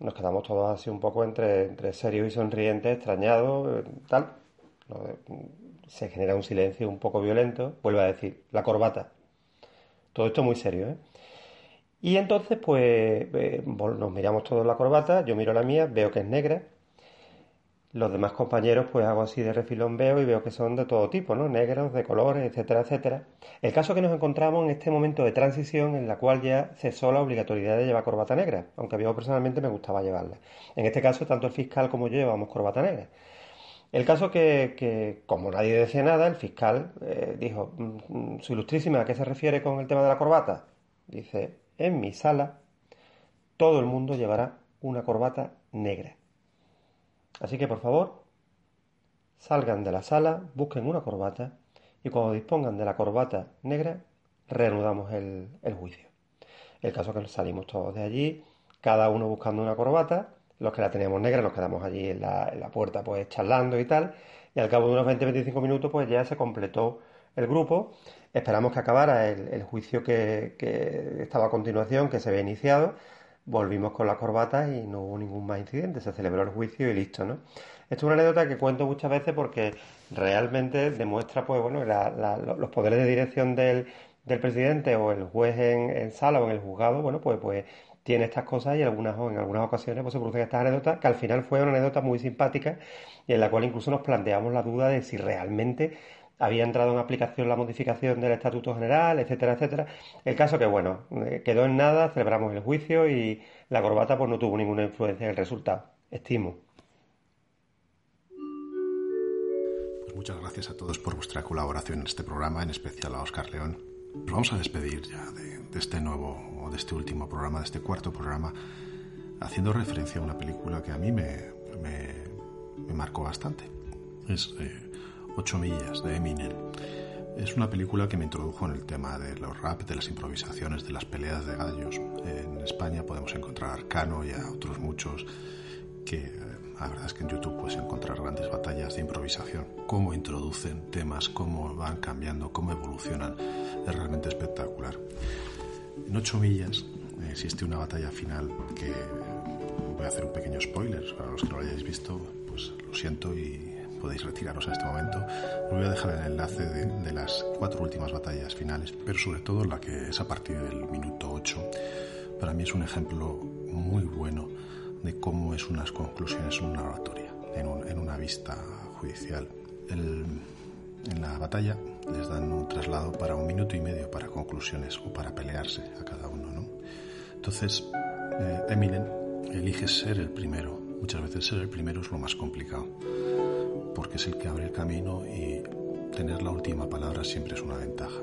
Nos quedamos todos así un poco entre, entre serios y sonrientes, extrañados, tal. Se genera un silencio un poco violento. Vuelve a decir, la corbata. Todo esto muy serio, ¿eh? Y entonces, pues, eh, nos miramos todos la corbata, yo miro la mía, veo que es negra. Los demás compañeros, pues hago así de refilón, veo y veo que son de todo tipo, ¿no? Negros, de colores, etcétera, etcétera. El caso que nos encontramos en este momento de transición en la cual ya cesó la obligatoriedad de llevar corbata negra, aunque mí personalmente me gustaba llevarla. En este caso, tanto el fiscal como yo llevamos corbata negra. El caso que, que como nadie decía nada, el fiscal eh, dijo, mm, mm, su ilustrísima, ¿a qué se refiere con el tema de la corbata? Dice, en mi sala todo el mundo llevará una corbata negra. Así que por favor, salgan de la sala, busquen una corbata y cuando dispongan de la corbata negra, reanudamos el, juicio. El caso es que salimos todos de allí, cada uno buscando una corbata, los que la teníamos negra nos quedamos allí en la, puerta pues charlando y tal, y al cabo de unos 20-25 minutos pues ya se completó el grupo, esperamos que acabara el, juicio que, estaba a continuación, que se había iniciado, volvimos con las corbatas y no hubo ningún más incidente, se celebró el juicio y listo, ¿no? Esto es una anécdota que cuento muchas veces porque realmente demuestra, pues bueno, los poderes de dirección del, presidente o el juez en, sala o en el juzgado, bueno, pues, pues tiene estas cosas y algunas, en algunas ocasiones pues, se producen estas anécdotas, que al final fue una anécdota muy simpática y en la cual incluso nos planteamos la duda de si realmente había entrado en aplicación la modificación del Estatuto General, etcétera, etcétera. El caso que, bueno, eh, quedó en nada, celebramos el juicio y la corbata pues no tuvo ninguna influencia en el resultado, estimo. Pues muchas gracias a todos por vuestra colaboración en este programa, en especial a Oscar León. Nos vamos a despedir ya de, este nuevo, o de este último programa, de este cuarto programa, haciendo referencia a una película que a mí me, marcó bastante. Es eh, Ocho millas de Eminem. Es una película que me introdujo en el tema de los rap, de las improvisaciones, de las peleas de gallos. En España podemos encontrar a Arcano y a otros muchos que eh, la verdad es que en YouTube puedes encontrar grandes batallas de improvisación. Cómo introducen temas, cómo van cambiando, cómo evolucionan. Es realmente espectacular. En ocho millas existe una batalla final que voy a hacer un pequeño spoiler. Para los que no lo hayáis visto, pues lo siento y podéis retiraros a este momento. Os voy a dejar el enlace de, las cuatro últimas batallas finales, pero sobre todo la que es a partir del minuto 8. Para mí es un ejemplo muy bueno de cómo es unas conclusiones en una oratoria, en, una vista judicial. en la batalla les dan un traslado para un minuto y medio para conclusiones o para pelearse a cada uno. ¿no? Entonces, eh, Eminem elige ser el primero. Muchas veces ser el primero es lo más complicado porque es el que abre el camino y tener la última palabra siempre es una ventaja.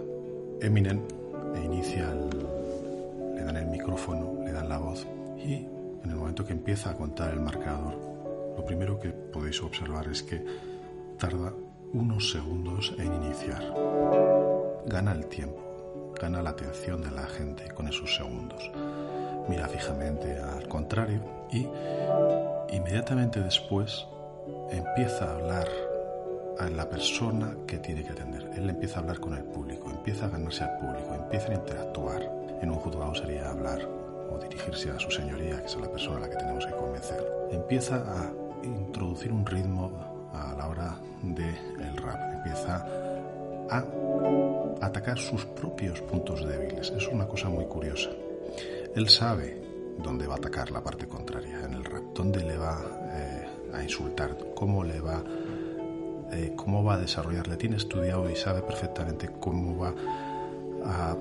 Eminem inicia, le dan el micrófono, le dan la voz y en el momento que empieza a contar el marcador, lo primero que podéis observar es que tarda unos segundos en iniciar. Gana el tiempo, gana la atención de la gente con esos segundos. Mira fijamente al contrario y inmediatamente después empieza a hablar a la persona que tiene que atender. Él empieza a hablar con el público, empieza a ganarse al público, empieza a interactuar. En un juzgado sería hablar o dirigirse a su señoría, que es la persona a la que tenemos que convencer. Empieza a introducir un ritmo a la hora del rap. Empieza a atacar sus propios puntos débiles. Es una cosa muy curiosa. Él sabe dónde va a atacar la parte contraria en el rap, dónde le va eh, a insultar, cómo le va, eh, cómo va a desarrollarle. Tiene estudiado y sabe perfectamente cómo va a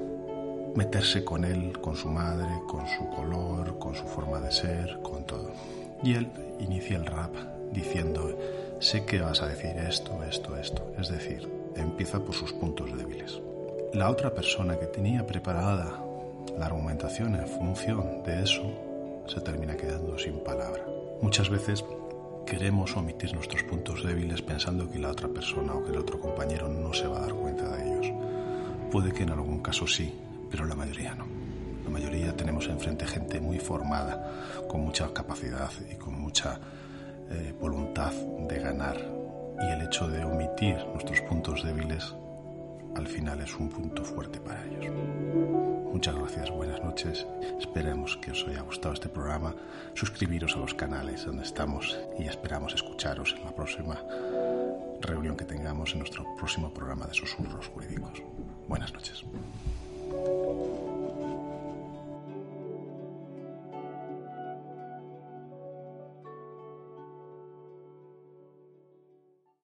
meterse con él, con su madre, con su color, con su forma de ser, con todo. Y él inicia el rap diciendo, sé que vas a decir esto, esto, esto. Es decir, empieza por sus puntos débiles. La otra persona que tenía preparada la argumentación en función de eso se termina quedando sin palabra. Muchas veces queremos omitir nuestros puntos débiles pensando que la otra persona o que el otro compañero no se va a dar cuenta de ellos. Puede que en algún caso sí, pero la mayoría no. La mayoría tenemos enfrente gente muy formada, con mucha capacidad y con mucha eh, voluntad de ganar. Y el hecho de omitir nuestros puntos débiles al final es un punto fuerte para ellos. Muchas gracias, buenas noches. Esperemos que os haya gustado este programa. Suscribiros a los canales donde estamos y esperamos escucharos en la próxima reunión que tengamos en nuestro próximo programa de susurros jurídicos. Buenas noches.